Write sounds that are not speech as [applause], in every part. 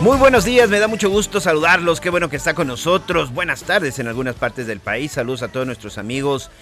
Muy buenos días, me da mucho gusto saludarlos, qué bueno que está con nosotros. Buenas tardes en algunas partes del país, saludos a todos nuestros amigos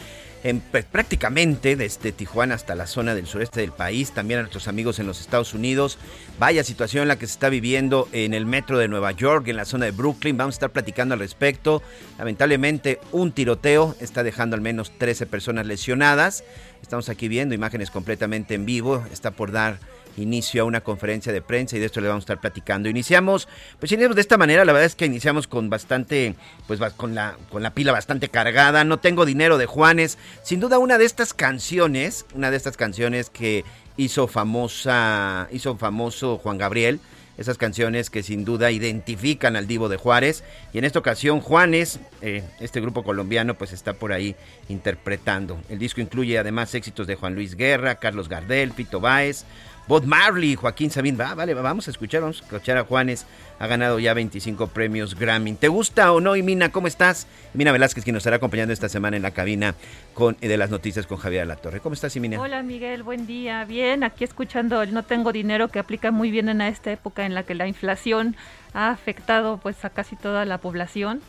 en, pues, prácticamente desde Tijuana hasta la zona del sureste del país, también a nuestros amigos en los Estados Unidos. Vaya situación la que se está viviendo en el metro de Nueva York, en la zona de Brooklyn, vamos a estar platicando al respecto. Lamentablemente un tiroteo está dejando al menos 13 personas lesionadas. Estamos aquí viendo imágenes completamente en vivo, está por dar inicio a una conferencia de prensa y de esto le vamos a estar platicando. Iniciamos, pues iniciamos de esta manera, la verdad es que iniciamos con bastante, pues con la, con la pila bastante cargada, no tengo dinero de Juanes, sin duda una de estas canciones, una de estas canciones que hizo famosa, hizo famoso Juan Gabriel, esas canciones que sin duda identifican al Divo de Juárez. Y en esta ocasión Juanes, eh, este grupo colombiano, pues está por ahí interpretando. El disco incluye además éxitos de Juan Luis Guerra, Carlos Gardel, Pito Báez, Bob Marley, Joaquín Sabín. Va, vale, vamos a escuchar, vamos a escuchar a Juanes. Ha ganado ya 25 premios Grammy. ¿Te gusta o no, Imina? ¿Cómo estás? Imina Velázquez, quien nos estará acompañando esta semana en la cabina con, eh, de las noticias con Javier La Torre. ¿Cómo estás, Imina? Hola Miguel, buen día. Bien, aquí escuchando el no tengo dinero que aplica muy bien en esta época en la que la inflación ha afectado pues a casi toda la población.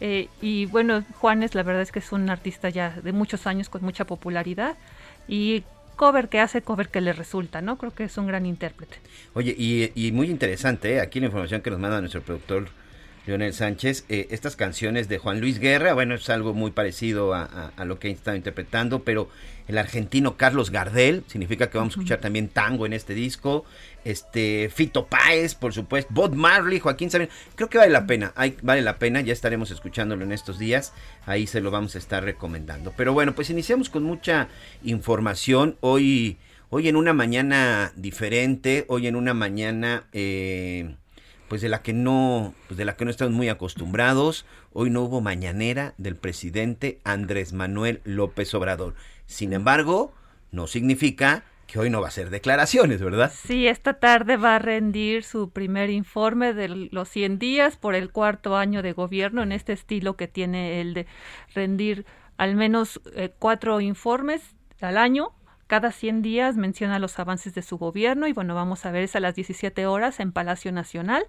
Eh, y bueno, Juanes la verdad es que es un artista ya de muchos años con mucha popularidad y cover que hace, cover que le resulta, ¿no? Creo que es un gran intérprete. Oye, y, y muy interesante, ¿eh? aquí la información que nos manda nuestro productor Leonel Sánchez, eh, estas canciones de Juan Luis Guerra, bueno, es algo muy parecido a, a- a lo que ha estado interpretando, pero el argentino Carlos Gardel, significa que vamos a escuchar también tango en este disco, este Fito Páez, por supuesto, Bob Marley, Joaquín Sabina, creo que vale la pena, hay- vale la pena, ya estaremos escuchándolo en estos días, ahí se lo vamos a estar recomendando. Pero bueno, pues iniciamos con mucha información, hoy, hoy en una mañana diferente, hoy en una mañana... eh, pues de la que no pues de la que no estamos muy acostumbrados. Hoy no hubo mañanera del presidente Andrés Manuel López Obrador. Sin embargo, no significa que hoy no va a hacer declaraciones, ¿verdad? Sí, esta tarde va a rendir su primer informe de los 100 días por el cuarto año de gobierno en este estilo que tiene el de rendir al menos eh, cuatro informes al año. Cada 100 días menciona los avances de su gobierno y bueno, vamos a ver es a las 17 horas en Palacio Nacional.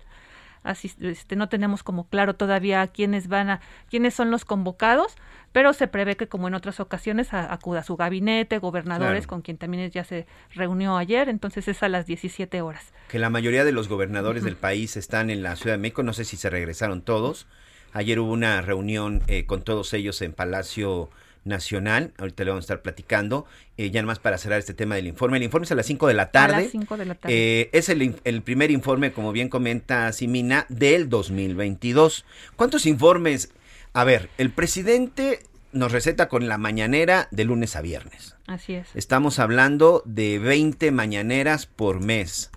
Así, este, no tenemos como claro todavía quiénes van a, quiénes son los convocados, pero se prevé que como en otras ocasiones a- acuda su gabinete, gobernadores, Claro. con quien también ya se reunió ayer, entonces es a las 17 horas. Que la mayoría de los gobernadores del país están en la Ciudad de México. No sé si se regresaron todos. Ayer hubo una reunión eh, con todos ellos en Palacio Nacional. Ahorita le vamos a estar platicando. Eh, ya nomás para cerrar este tema del informe. El informe es a las 5 de la tarde. A las 5 de la tarde. Eh, es el, el primer informe, como bien comenta Simina, del 2022. ¿Cuántos informes? A ver, el presidente nos receta con la mañanera de lunes a viernes. Así es. Estamos hablando de 20 mañaneras por mes,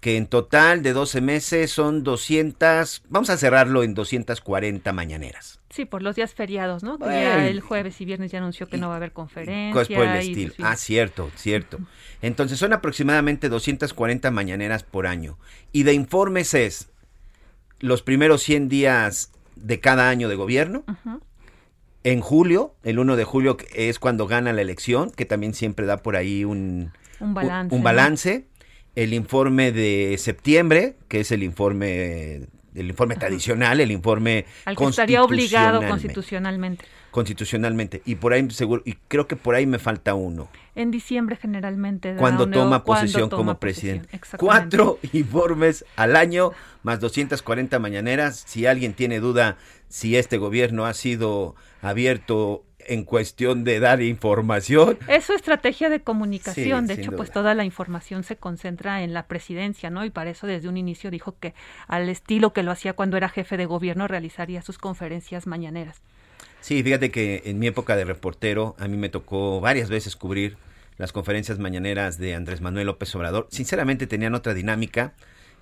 que en total de 12 meses son 200, vamos a cerrarlo en 240 mañaneras. Sí, por los días feriados, ¿no? Que Bueno. ya el jueves y viernes ya anunció que no va a haber conferencia. Cosas por el estilo. Ah, cierto, cierto. Entonces son aproximadamente 240 mañaneras por año. Y de informes es los primeros 100 días de cada año de gobierno. En julio, el 1 de julio es cuando gana la elección, que también siempre da por ahí un, Un balance. un balance. El informe de septiembre, que es el informe el informe tradicional, el informe Al que estaría obligado constitucionalmente. Constitucionalmente. Y por ahí seguro, y creo que por ahí me falta uno. En diciembre generalmente. Cuando toma cuando posesión toma como posesión, presidente. Cuatro [laughs] informes al año, más 240 mañaneras. Si alguien tiene duda si este gobierno ha sido abierto en cuestión de dar información, Es su estrategia de comunicación. Sí, de hecho, pues toda la información se concentra en la presidencia, ¿no? Y para eso desde un inicio dijo que al estilo que lo hacía cuando era jefe de gobierno realizaría sus conferencias mañaneras. Sí, fíjate que en mi época de reportero a mí me tocó varias veces cubrir las conferencias mañaneras de Andrés Manuel López Obrador. Sinceramente tenían otra dinámica.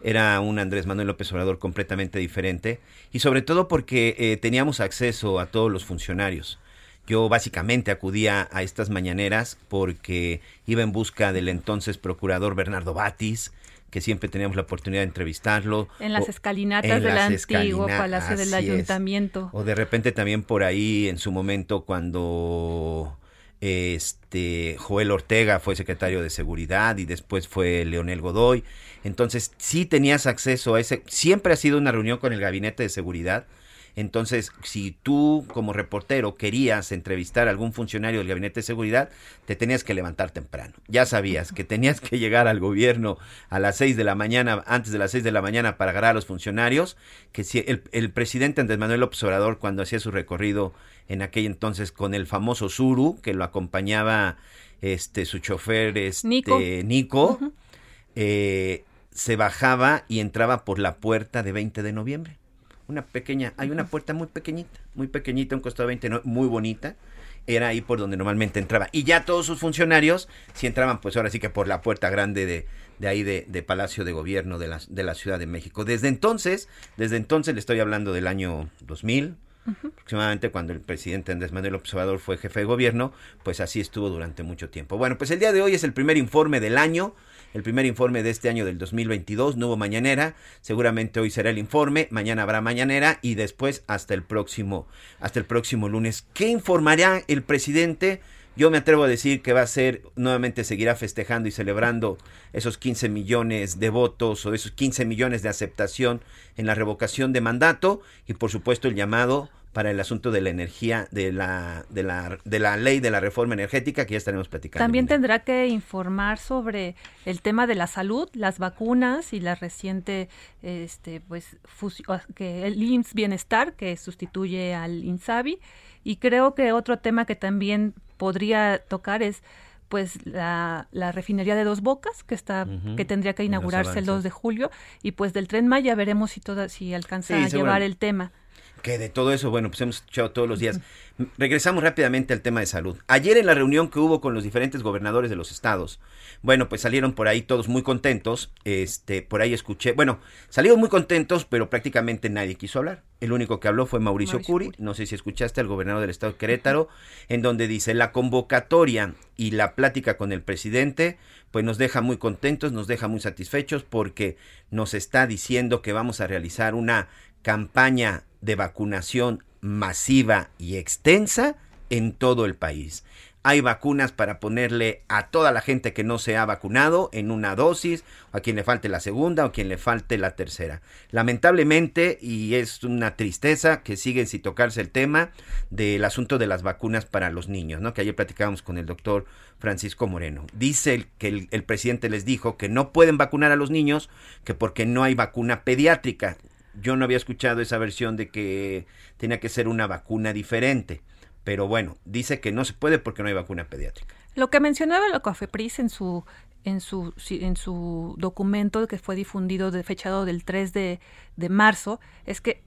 Era un Andrés Manuel López Obrador completamente diferente y sobre todo porque eh, teníamos acceso a todos los funcionarios. Yo básicamente acudía a estas mañaneras porque iba en busca del entonces procurador Bernardo Batis, que siempre teníamos la oportunidad de entrevistarlo. En las O- escalinatas en del las antiguo Palacio del es. Ayuntamiento. O de repente también por ahí en su momento cuando este Joel Ortega fue secretario de Seguridad y después fue Leonel Godoy. Entonces, sí tenías acceso a ese siempre ha sido una reunión con el gabinete de seguridad. Entonces, si tú como reportero querías entrevistar a algún funcionario del gabinete de seguridad, te tenías que levantar temprano. Ya sabías que tenías que llegar al gobierno a las 6 de la mañana, antes de las 6 de la mañana para agarrar a los funcionarios, que si el, el presidente Andrés Manuel López Obrador cuando hacía su recorrido en aquel entonces con el famoso Zuru, que lo acompañaba este su chofer este, Nico. Nico, eh, se bajaba y entraba por la puerta de 20 de noviembre. Una pequeña, hay una puerta muy pequeñita, muy pequeñita, un costado de 20, no- muy bonita. Era ahí por donde normalmente entraba. Y ya todos sus funcionarios, si entraban, pues ahora sí que por la puerta grande de, de ahí de, de Palacio de Gobierno de la, de la Ciudad de México. Desde entonces, desde entonces le estoy hablando del año 2000, aproximadamente cuando el presidente Andrés Manuel Obrador fue jefe de gobierno, pues así estuvo durante mucho tiempo. Bueno, pues el día de hoy es el primer informe del año, el primer informe de este año del 2022, no hubo mañanera, seguramente hoy será el informe, mañana habrá mañanera y después hasta el próximo hasta el próximo lunes. ¿Qué informará el presidente? Yo me atrevo a decir que va a ser, nuevamente seguirá festejando y celebrando esos 15 millones de votos o esos 15 millones de aceptación en la revocación de mandato y por supuesto el llamado para el asunto de la energía, de la, de la, de la ley de la reforma energética que ya estaremos platicando. También tendrá que informar sobre el tema de la salud, las vacunas y la reciente, este, pues, que el IMSS Bienestar que sustituye al INSABI. Y creo que otro tema que también podría tocar es pues la, la refinería de Dos Bocas que está que tendría que inaugurarse el 2 avances. de julio y pues del Tren Maya veremos si toda si alcanza Sí, a llevar el tema. Que de todo eso, bueno, pues hemos escuchado todos los días. Regresamos rápidamente al tema de salud. Ayer en la reunión que hubo con los diferentes gobernadores de los estados, bueno, pues salieron por ahí todos muy contentos. Este, por ahí escuché, bueno, salieron muy contentos, pero prácticamente nadie quiso hablar. El único que habló fue Mauricio, Mauricio Curi. Curi. No sé si escuchaste al gobernador del estado de Querétaro, en donde dice la convocatoria y la plática con el presidente, pues nos deja muy contentos, nos deja muy satisfechos porque nos está diciendo que vamos a realizar una campaña de vacunación masiva y extensa en todo el país. Hay vacunas para ponerle a toda la gente que no se ha vacunado en una dosis, a quien le falte la segunda o a quien le falte la tercera. Lamentablemente, y es una tristeza que siguen sin tocarse el tema del asunto de las vacunas para los niños, ¿no? Que ayer platicábamos con el doctor Francisco Moreno. Dice que el, el presidente les dijo que no pueden vacunar a los niños, que porque no hay vacuna pediátrica. Yo no había escuchado esa versión de que tenía que ser una vacuna diferente. Pero bueno, dice que no se puede porque no hay vacuna pediátrica. Lo que mencionaba la COFEPRIS en su en su en su documento que fue difundido de fechado del 3 de, de marzo es que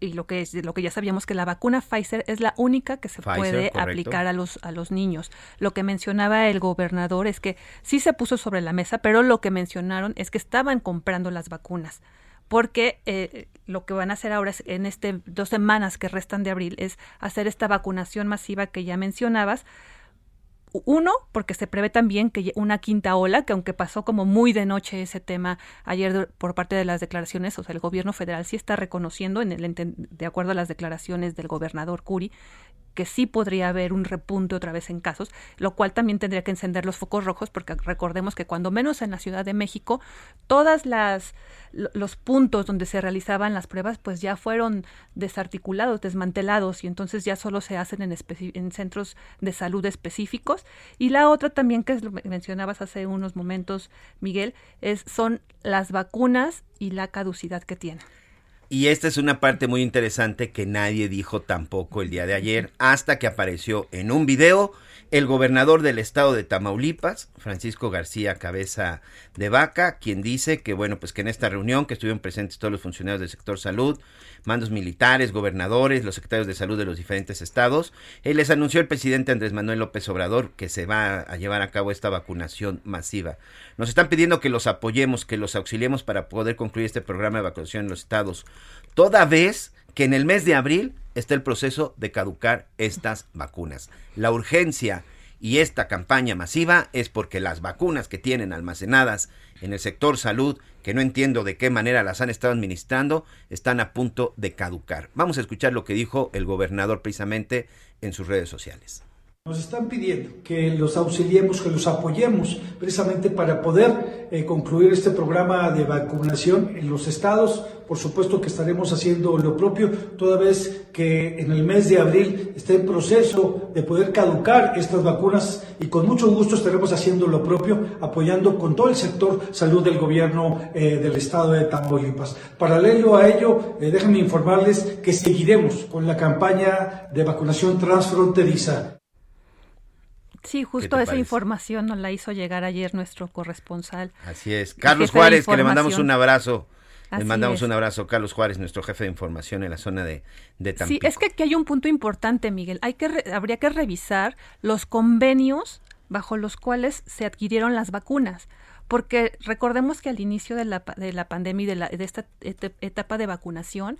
y lo que es lo que ya sabíamos que la vacuna Pfizer es la única que se Pfizer, puede correcto. aplicar a los a los niños. Lo que mencionaba el gobernador es que sí se puso sobre la mesa, pero lo que mencionaron es que estaban comprando las vacunas porque eh, lo que van a hacer ahora en este dos semanas que restan de abril es hacer esta vacunación masiva que ya mencionabas. Uno, porque se prevé también que una quinta ola, que aunque pasó como muy de noche ese tema ayer por parte de las declaraciones, o sea, el gobierno federal sí está reconociendo, en el, de acuerdo a las declaraciones del gobernador Curi, que sí podría haber un repunte otra vez en casos, lo cual también tendría que encender los focos rojos porque recordemos que cuando menos en la Ciudad de México, todas las los puntos donde se realizaban las pruebas pues ya fueron desarticulados, desmantelados y entonces ya solo se hacen en, en centros de salud específicos. Y la otra también que lo mencionabas hace unos momentos, Miguel, es son las vacunas y la caducidad que tienen. Y esta es una parte muy interesante que nadie dijo tampoco el día de ayer, hasta que apareció en un video el gobernador del estado de Tamaulipas, Francisco García Cabeza de Vaca, quien dice que bueno, pues que en esta reunión que estuvieron presentes todos los funcionarios del sector salud, mandos militares, gobernadores, los secretarios de salud de los diferentes estados, él les anunció el presidente Andrés Manuel López Obrador que se va a llevar a cabo esta vacunación masiva. Nos están pidiendo que los apoyemos, que los auxiliemos para poder concluir este programa de vacunación en los estados, toda vez que en el mes de abril está el proceso de caducar estas vacunas. La urgencia y esta campaña masiva es porque las vacunas que tienen almacenadas en el sector salud, que no entiendo de qué manera las han estado administrando, están a punto de caducar. Vamos a escuchar lo que dijo el gobernador precisamente en sus redes sociales. Nos están pidiendo que los auxiliemos, que los apoyemos, precisamente para poder eh, concluir este programa de vacunación en los estados. Por supuesto que estaremos haciendo lo propio, toda vez que en el mes de abril está en proceso de poder caducar estas vacunas y con mucho gusto estaremos haciendo lo propio, apoyando con todo el sector salud del gobierno eh, del estado de Tamaulipas. Paralelo a ello, eh, déjenme informarles que seguiremos con la campaña de vacunación transfronteriza. Sí, justo esa información nos la hizo llegar ayer nuestro corresponsal. Así es. Carlos Juárez, que le mandamos un abrazo. le mandamos un abrazo, Carlos Juárez, nuestro jefe de información en la zona de, de Tampico. Sí, es que aquí hay un punto importante, Miguel. Hay que habría que revisar los convenios bajo los cuales se adquirieron las vacunas. Porque recordemos que al inicio de la, de la pandemia y de, la, de esta etapa de vacunación,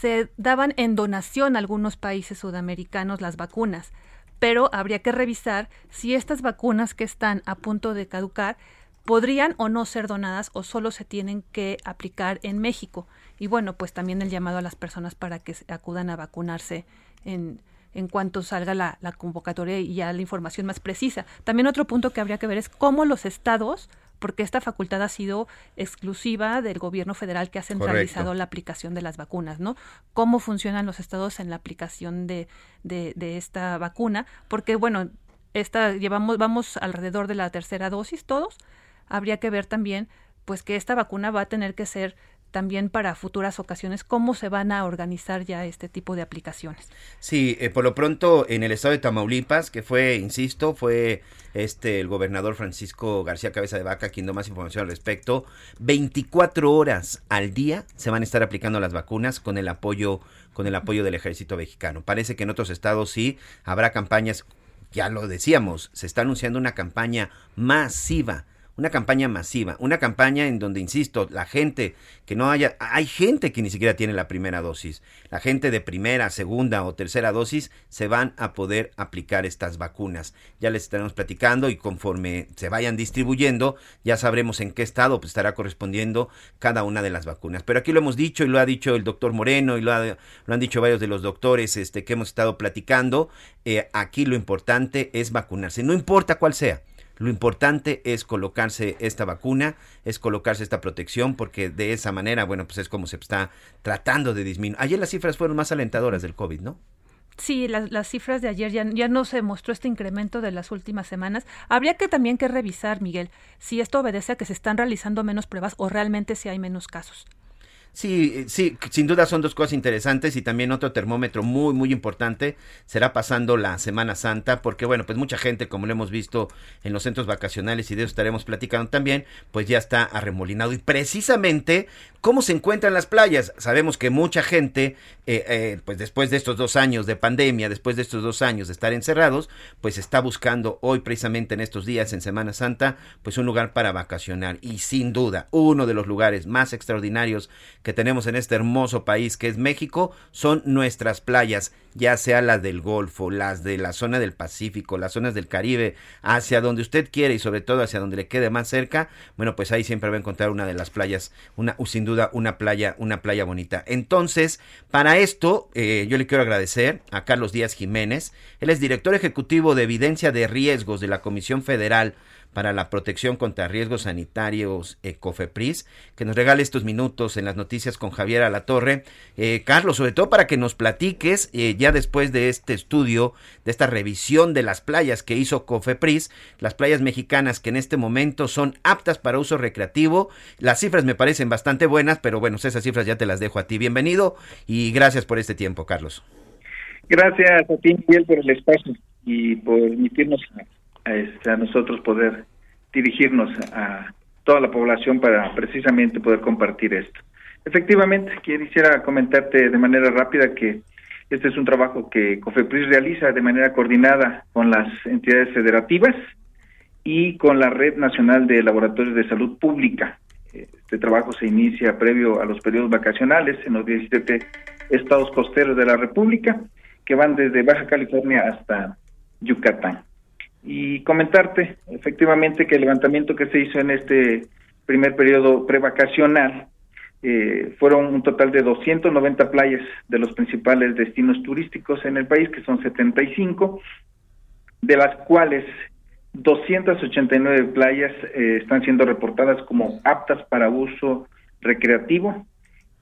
se daban en donación a algunos países sudamericanos las vacunas pero habría que revisar si estas vacunas que están a punto de caducar podrían o no ser donadas o solo se tienen que aplicar en México. Y bueno, pues también el llamado a las personas para que acudan a vacunarse en, en cuanto salga la, la convocatoria y ya la información más precisa. También otro punto que habría que ver es cómo los estados porque esta facultad ha sido exclusiva del gobierno federal que ha centralizado la aplicación de las vacunas, ¿no? ¿Cómo funcionan los estados en la aplicación de, de, de esta vacuna? Porque, bueno, esta, llevamos, vamos alrededor de la tercera dosis todos. Habría que ver también, pues, que esta vacuna va a tener que ser también para futuras ocasiones cómo se van a organizar ya este tipo de aplicaciones. Sí, eh, por lo pronto en el estado de Tamaulipas, que fue, insisto, fue este el gobernador Francisco García Cabeza de Vaca quien da más información al respecto, 24 horas al día se van a estar aplicando las vacunas con el apoyo con el apoyo del ejército mexicano. Parece que en otros estados sí habrá campañas, ya lo decíamos, se está anunciando una campaña masiva una campaña masiva, una campaña en donde, insisto, la gente que no haya, hay gente que ni siquiera tiene la primera dosis, la gente de primera, segunda o tercera dosis se van a poder aplicar estas vacunas. Ya les estaremos platicando y conforme se vayan distribuyendo, ya sabremos en qué estado pues, estará correspondiendo cada una de las vacunas. Pero aquí lo hemos dicho y lo ha dicho el doctor Moreno y lo, lo han dicho varios de los doctores este, que hemos estado platicando, eh, aquí lo importante es vacunarse, no importa cuál sea lo importante es colocarse esta vacuna, es colocarse esta protección, porque de esa manera, bueno, pues es como se está tratando de disminuir. Ayer las cifras fueron más alentadoras del COVID, ¿no? Sí, las, las cifras de ayer ya, ya no se mostró este incremento de las últimas semanas. Habría que también que revisar, Miguel, si esto obedece a que se están realizando menos pruebas o realmente si hay menos casos. Sí, eh, sí, sin duda son dos cosas interesantes y también otro termómetro muy, muy importante será pasando la Semana Santa, porque bueno, pues mucha gente, como lo hemos visto en los centros vacacionales y de eso estaremos platicando también, pues ya está arremolinado. Y precisamente, ¿cómo se encuentran las playas? Sabemos que mucha gente, eh, eh, pues después de estos dos años de pandemia, después de estos dos años de estar encerrados, pues está buscando hoy precisamente en estos días, en Semana Santa, pues un lugar para vacacionar. Y sin duda, uno de los lugares más extraordinarios que tenemos en este hermoso país que es México son nuestras playas, ya sea las del Golfo, las de la zona del Pacífico, las zonas del Caribe, hacia donde usted quiere y sobre todo hacia donde le quede más cerca, bueno, pues ahí siempre va a encontrar una de las playas, una sin duda una playa, una playa bonita. Entonces, para esto eh, yo le quiero agradecer a Carlos Díaz Jiménez, él es director ejecutivo de evidencia de riesgos de la Comisión Federal para la Protección contra Riesgos Sanitarios Ecofepris, que nos regale estos minutos en las noticias con Javier Alatorre. Eh, Carlos, sobre todo para que nos platiques, eh, ya después de este estudio, de esta revisión de las playas que hizo Cofepris, las playas mexicanas que en este momento son aptas para uso recreativo. Las cifras me parecen bastante buenas, pero bueno, esas cifras ya te las dejo a ti. Bienvenido y gracias por este tiempo, Carlos. Gracias a ti, Miguel, por el espacio y por permitirnos este, a nosotros poder dirigirnos a toda la población para precisamente poder compartir esto. Efectivamente, quisiera comentarte de manera rápida que este es un trabajo que COFEPRIS realiza de manera coordinada con las entidades federativas y con la Red Nacional de Laboratorios de Salud Pública. Este trabajo se inicia previo a los periodos vacacionales en los 17 estados costeros de la República, que van desde Baja California hasta Yucatán. Y comentarte efectivamente que el levantamiento que se hizo en este primer periodo prevacacional eh, fueron un total de 290 playas de los principales destinos turísticos en el país, que son 75, de las cuales 289 playas eh, están siendo reportadas como aptas para uso recreativo.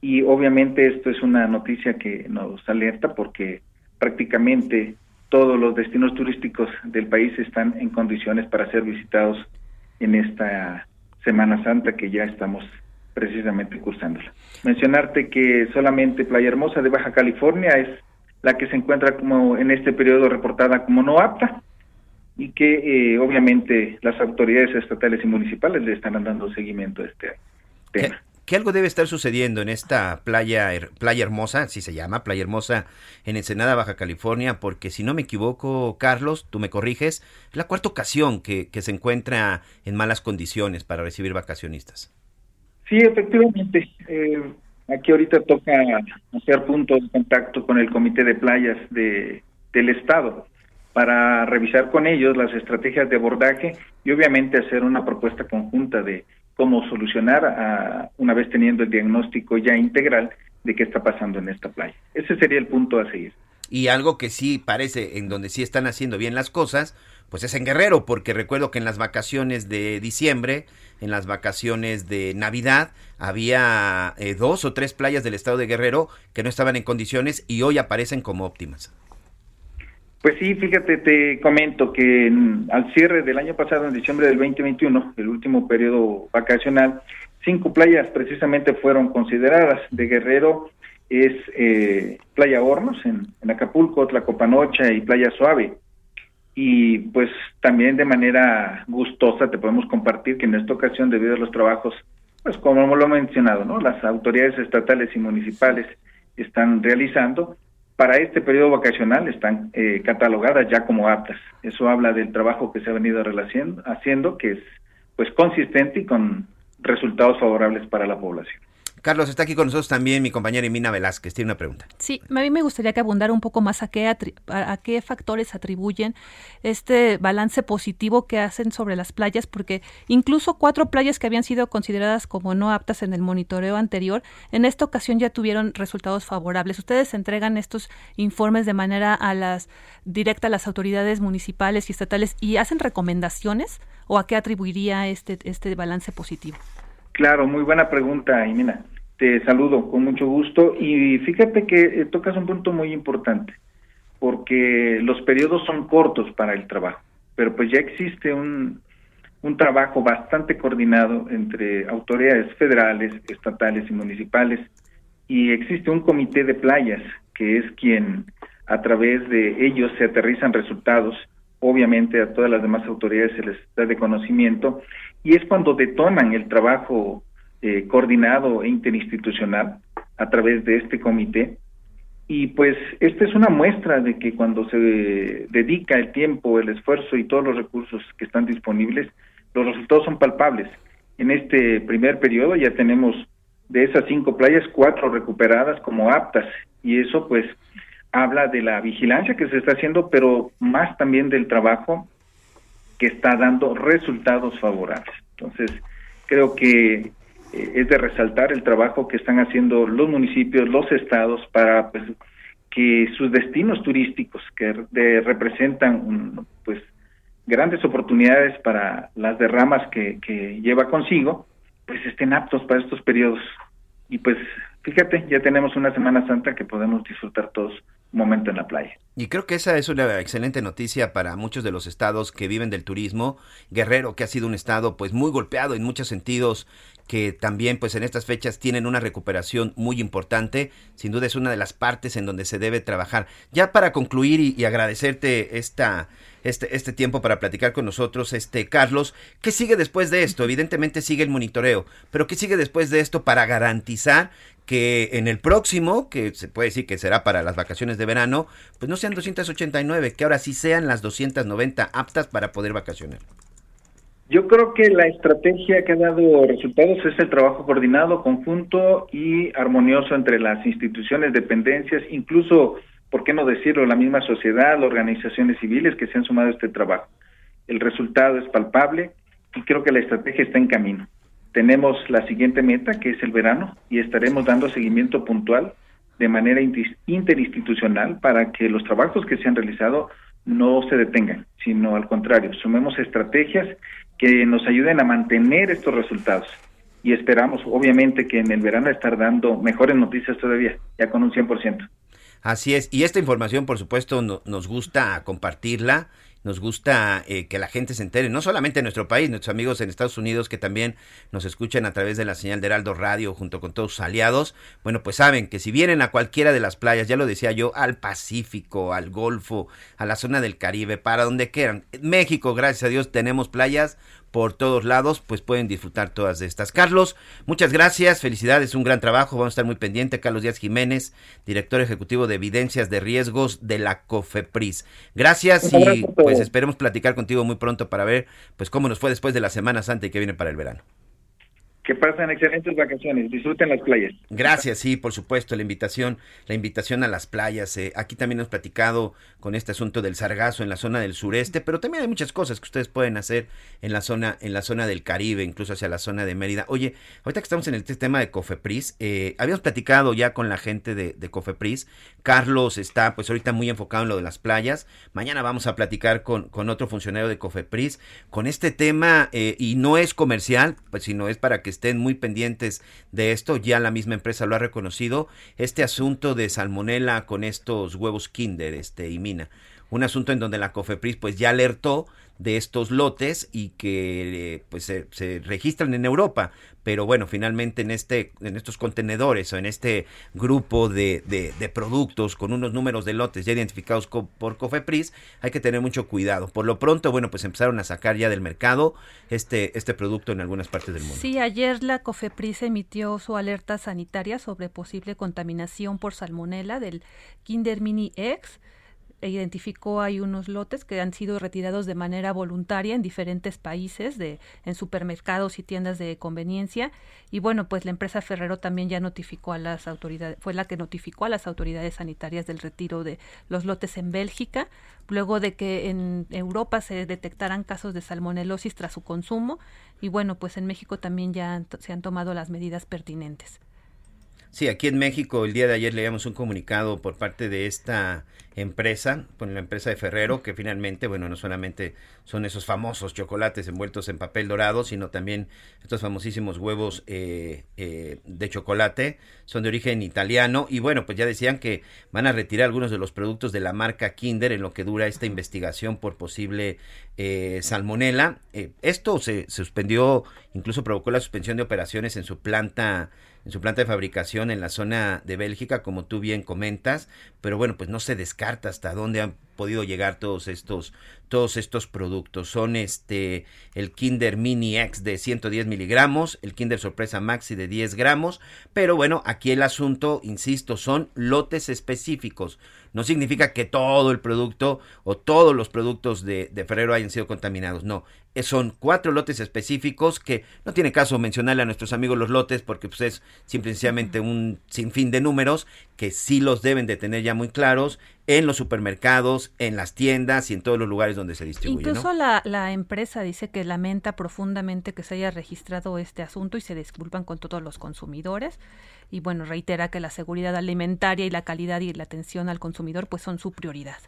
Y obviamente esto es una noticia que nos alerta porque prácticamente todos los destinos turísticos del país están en condiciones para ser visitados en esta Semana Santa que ya estamos precisamente cursándola. Mencionarte que solamente Playa Hermosa de Baja California es la que se encuentra como en este periodo reportada como no apta y que eh, obviamente las autoridades estatales y municipales le están dando seguimiento a este tema. ¿Qué, algo debe estar sucediendo en esta playa, playa hermosa, así se llama, playa hermosa en Ensenada, Baja California? Porque si no me equivoco, Carlos, tú me corriges, es la cuarta ocasión que, que se encuentra en malas condiciones para recibir vacacionistas. Sí, efectivamente. Eh, aquí ahorita toca hacer puntos de contacto con el Comité de Playas de, del Estado para revisar con ellos las estrategias de abordaje y obviamente hacer una propuesta conjunta de cómo solucionar a, una vez teniendo el diagnóstico ya integral de qué está pasando en esta playa. Ese sería el punto a seguir. Y algo que sí parece en donde sí están haciendo bien las cosas, pues es en Guerrero, porque recuerdo que en las vacaciones de diciembre, en las vacaciones de Navidad, había eh, dos o tres playas del estado de Guerrero que no estaban en condiciones y hoy aparecen como óptimas. Pues sí, fíjate, te comento que en- al cierre del año pasado, en diciembre del 2021, el último periodo vacacional, cinco playas precisamente fueron consideradas. De Guerrero es eh, Playa Hornos en, en Acapulco, Tlacopanocha y Playa Suave. Y pues también de manera gustosa te podemos compartir que en esta ocasión, debido a los trabajos, pues como lo he mencionado, ¿no? Las autoridades estatales y municipales están realizando, para este periodo vacacional están eh, catalogadas ya como aptas. Eso habla del trabajo que se ha venido haciendo, que es pues consistente y con resultados favorables para la población. Carlos, está aquí con nosotros también mi compañera Emina Velázquez. Tiene una pregunta. Sí, a mí me gustaría que abundara un poco más a qué, a qué factores atribuyen este balance positivo que hacen sobre las playas, porque incluso cuatro playas que habían sido consideradas como no aptas en el monitoreo anterior, en esta ocasión ya tuvieron resultados favorables. ¿Ustedes entregan estos informes de manera a las directa a las autoridades municipales y estatales y hacen recomendaciones o a qué atribuiría este, este balance positivo? Claro, muy buena pregunta, Imina. Te saludo con mucho gusto. Y fíjate que eh, tocas un punto muy importante, porque los periodos son cortos para el trabajo, pero pues ya existe un, un trabajo bastante coordinado entre autoridades federales, estatales y municipales, y existe un comité de playas que es quien a través de ellos se aterrizan resultados, obviamente a todas las demás autoridades se les da de conocimiento, y es cuando detonan el trabajo eh, coordinado e interinstitucional a través de este comité. Y pues esta es una muestra de que cuando se dedica el tiempo, el esfuerzo y todos los recursos que están disponibles, los resultados son palpables. En este primer periodo ya tenemos de esas cinco playas, cuatro recuperadas como aptas. Y eso pues habla de la vigilancia que se está haciendo, pero más también del trabajo que está dando resultados favorables. Entonces, creo que eh, es de resaltar el trabajo que están haciendo los municipios, los estados para pues, que sus destinos turísticos que representan un, pues grandes oportunidades para las derramas que, que lleva consigo, pues estén aptos para estos periodos. Y pues fíjate, ya tenemos una Semana Santa que podemos disfrutar todos momento en la playa. Y creo que esa es una excelente noticia para muchos de los estados que viven del turismo. Guerrero, que ha sido un estado pues muy golpeado en muchos sentidos, que también pues en estas fechas tienen una recuperación muy importante. Sin duda es una de las partes en donde se debe trabajar. Ya para concluir y, agradecerte esta este, este tiempo para platicar con nosotros, este Carlos, ¿qué sigue después de esto? Evidentemente sigue el monitoreo, pero ¿qué sigue después de esto para garantizar que en el próximo, que se puede decir que será para las vacaciones de verano, pues no sean 289, que ahora sí sean las 290 aptas para poder vacacionar. Yo creo que la estrategia que ha dado resultados es el trabajo coordinado, conjunto y armonioso entre las instituciones, dependencias, incluso, ¿por qué no decirlo?, la misma sociedad, organizaciones civiles que se han sumado a este trabajo. El resultado es palpable y creo que la estrategia está en camino. Tenemos la siguiente meta, que es el verano, y estaremos dando seguimiento puntual de manera interinstitucional para que los trabajos que se han realizado no se detengan, sino al contrario, sumemos estrategias que nos ayuden a mantener estos resultados. Y esperamos, obviamente, que en el verano estar dando mejores noticias todavía, ya con un 100%. Así es, y esta información, por supuesto, no- nos gusta compartirla, nos gusta eh, que la gente se entere, no solamente en nuestro país, nuestros amigos en Estados Unidos que también nos escuchan a través de la señal de Heraldo Radio junto con todos sus aliados, bueno, pues saben que si vienen a cualquiera de las playas, ya lo decía yo, al Pacífico, al Golfo, a la zona del Caribe, para donde quieran. México, gracias a Dios, tenemos playas por todos lados, pues pueden disfrutar todas de estas. Carlos, muchas gracias, felicidades, un gran trabajo, vamos a estar muy pendientes. Carlos Díaz Jiménez, director ejecutivo de Evidencias de Riesgos de la COFEPRIS. Gracias y pues esperemos platicar contigo muy pronto para ver pues cómo nos fue después de la Semana Santa y que viene para el verano. Que pasen excelentes vacaciones, disfruten las playas. Gracias, sí, por supuesto, la invitación, la invitación a las playas. eh, aquí también hemos platicado con este asunto del sargazo en la zona del sureste, pero también hay muchas cosas que ustedes pueden hacer en la zona, en la zona del Caribe, incluso hacia la zona de Mérida. Oye, ahorita que estamos en el te- tema de Cofepris, eh, habíamos platicado ya con la gente de, de Cofepris. Carlos está, pues ahorita muy enfocado en lo de las playas. Mañana vamos a platicar con, con otro funcionario de Cofepris con este tema eh, y no es comercial, pues sino es para que estén muy pendientes de esto. Ya la misma empresa lo ha reconocido. Este asunto de salmonela con estos huevos Kinder, este y Mina, un asunto en donde la Cofepris pues ya alertó de estos lotes y que eh, pues se, se registran en Europa. Pero bueno finalmente en este en estos contenedores o en este grupo de, de, productos con unos números de lotes ya identificados por Cofepris hay que tener mucho cuidado. Por lo pronto bueno pues empezaron a sacar ya del mercado este este producto en algunas partes del mundo. Sí, ayer la COFEPRIS emitió su alerta sanitaria sobre posible contaminación por salmonela del Kinder Mini X. Identificó hay unos lotes que han sido retirados de manera voluntaria en diferentes países, de, en supermercados y tiendas de conveniencia. Y bueno, pues la empresa Ferrero también ya notificó a las autoridades, fue la que notificó a las autoridades sanitarias del retiro de los lotes en Bélgica, luego de que en Europa se detectaran casos de salmonelosis tras su consumo. Y bueno, pues en México también ya se han tomado las medidas pertinentes. Sí, aquí en México el día de ayer leíamos un comunicado por parte de esta empresa, con la empresa de Ferrero, que finalmente, bueno, no solamente son esos famosos chocolates envueltos en papel dorado, sino también estos famosísimos huevos eh, eh, de chocolate, son de origen italiano y bueno, pues ya decían que van a retirar algunos de los productos de la marca Kinder en lo que dura esta investigación por posible eh, salmonela. Esto se suspendió, incluso provocó la suspensión de operaciones en su planta en su planta de fabricación en la zona de Bélgica, como tú bien comentas, pero bueno, pues no se descarta hasta dónde han- podido llegar todos estos todos estos productos. Son este el Kinder Mini X de 110 miligramos, el Kinder Sorpresa Maxi de 10 gramos, pero bueno, aquí el asunto, insisto, son lotes específicos. No significa que todo el producto o todos los productos de, de Ferrero hayan sido contaminados, no. Eh, Son cuatro lotes específicos que no tiene caso mencionarle a nuestros amigos los lotes porque pues, es simple y sencillamente un sinfín de números que sí los deben de tener ya muy claros en los supermercados, en las tiendas y en todos los lugares donde se distribuye. Incluso la, la empresa dice que lamenta profundamente que se haya registrado este asunto y se disculpan con todos los consumidores. Y bueno, reitera que la seguridad alimentaria y la calidad y la atención al consumidor pues son su prioridad.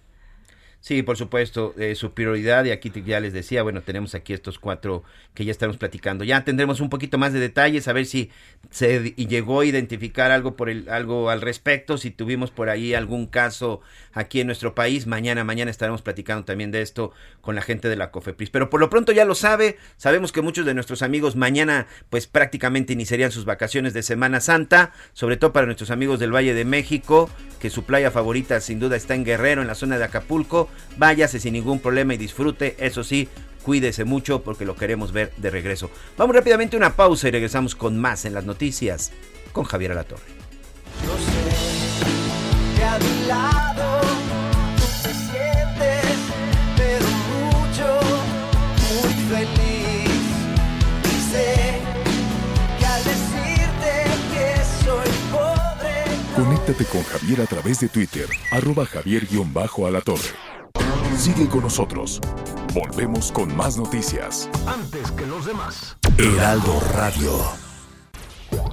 Sí, por supuesto, eh, su prioridad, y aquí ya les decía, bueno, tenemos aquí estos cuatro que ya estamos platicando. Ya tendremos un poquito más de detalles, a ver si se llegó a identificar algo por el, algo al respecto, si tuvimos por ahí algún caso aquí en nuestro país. Mañana, mañana estaremos platicando también de esto con la gente de la COFEPRIS. Pero por lo pronto ya lo sabe, sabemos que muchos de nuestros amigos mañana pues prácticamente iniciarían sus vacaciones de Semana Santa, sobre todo para nuestros amigos del Valle de México, que su playa favorita sin duda está en Guerrero, en la zona de Acapulco. Váyase sin ningún problema y disfrute, eso sí, cuídese mucho porque lo queremos ver de regreso. Vamos rápidamente a una pausa y regresamos con más en las noticias con Javier Alatorre. Yo sé que a mi lado tú te sientes, pero mucho, muy feliz. Y sé que al decirte que soy pobre, Conéctate con Javier a través de Twitter, arroba javier-alatorre. Sigue con nosotros. Volvemos con más noticias. Antes que los demás. Heraldo Radio.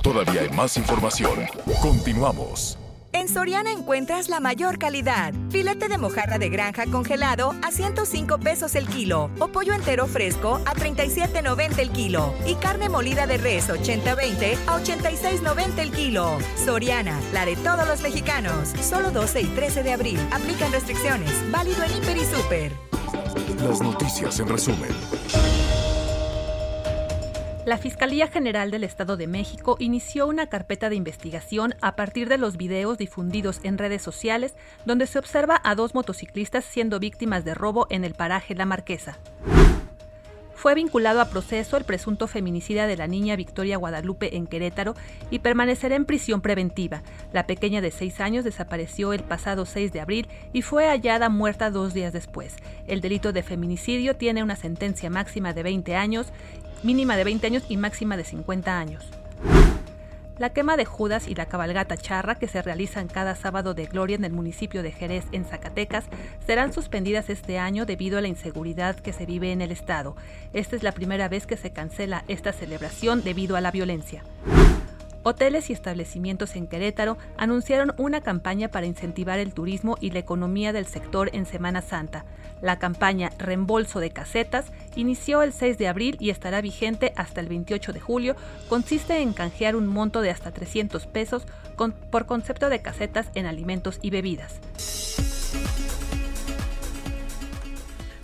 Todavía hay más información. Continuamos. En Soriana encuentras la mayor calidad. Filete de mojarra de granja congelado a 105 pesos el kilo o pollo entero fresco a 37.90 el kilo y carne molida de res 80-20 a 86.90 el kilo. Soriana, la de todos los mexicanos. Solo 12 y 13 de abril. Aplican restricciones. Válido en Hiper y Super. Las noticias en resumen. La Fiscalía General del Estado de México inició una carpeta de investigación a partir de los videos difundidos en redes sociales donde se observa a dos motociclistas siendo víctimas de robo en el paraje La Marquesa. Fue vinculado a proceso el presunto feminicida de la niña Victoria Guadalupe en Querétaro y permanecerá en prisión preventiva. La pequeña de 6 años desapareció el pasado 6 de abril y fue hallada muerta dos días después. El delito de feminicidio tiene una sentencia máxima de 20 años, mínima de 20 años y máxima de 50 años. La quema de Judas y la cabalgata charra que se realizan cada sábado de gloria en el municipio de Jerez, en Zacatecas, serán suspendidas este año debido a la inseguridad que se vive en el estado. Esta es la primera vez que se cancela esta celebración debido a la violencia. Hoteles y establecimientos en Querétaro anunciaron una campaña para incentivar el turismo y la economía del sector en Semana Santa. La campaña Reembolso de Casetas inició el 6 de abril y estará vigente hasta el 28 de julio. Consiste en canjear un monto de hasta 300 pesos por concepto de casetas en alimentos y bebidas.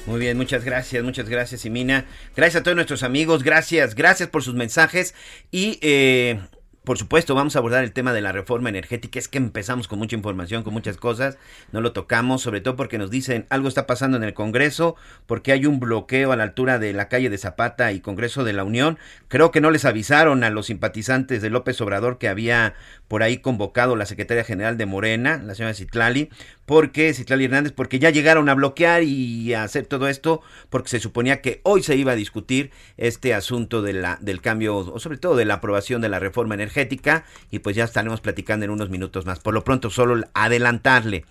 Muy bien, muchas gracias, muchas gracias, Simina. Gracias a todos nuestros amigos, gracias, gracias por sus mensajes y eh, por supuesto vamos a abordar el tema de la reforma energética. Es que empezamos con mucha información, con muchas cosas, no lo tocamos, sobre todo porque nos dicen algo está pasando en el Congreso, porque hay un bloqueo a la altura de la calle de Zapata y Congreso de la Unión. Creo que no les avisaron a los simpatizantes de López Obrador que había por ahí convocado la secretaria general de Morena, la señora Citlali, porque Citlali Hernández, porque ya llegaron a bloquear y a hacer todo esto, porque se suponía que hoy se iba a discutir este asunto de la, del cambio, o sobre todo de la aprobación de la reforma energética, y pues ya estaremos platicando en unos minutos más. Por lo pronto, solo adelantarle.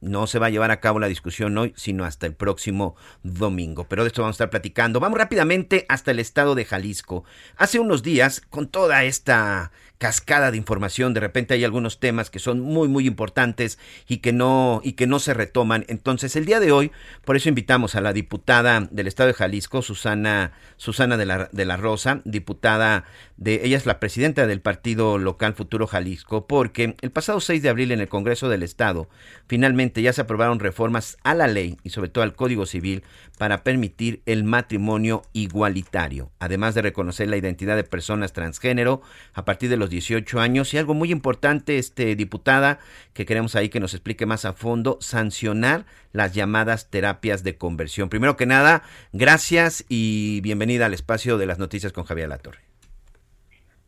No se va a llevar a cabo la discusión hoy, sino hasta el próximo domingo. Pero de esto vamos a estar platicando. Vamos rápidamente hasta el estado de Jalisco. Hace unos días, con toda esta cascada de información, de repente hay algunos temas que son muy muy importantes y que no y que no se retoman. Entonces, el día de hoy, por eso invitamos a la diputada del estado de Jalisco, Susana Susana de la, de la Rosa, diputada de ella es la presidenta del partido local Futuro Jalisco, porque el pasado 6 de abril en el Congreso del estado finalmente Finalmente ya se aprobaron reformas a la ley y sobre todo al Código Civil para permitir el matrimonio igualitario, además de reconocer la identidad de personas transgénero a partir de los 18 años y algo muy importante, este diputada, que queremos ahí que nos explique más a fondo, sancionar las llamadas terapias de conversión. Primero que nada, gracias y bienvenida al espacio de las noticias con Javier Latorre.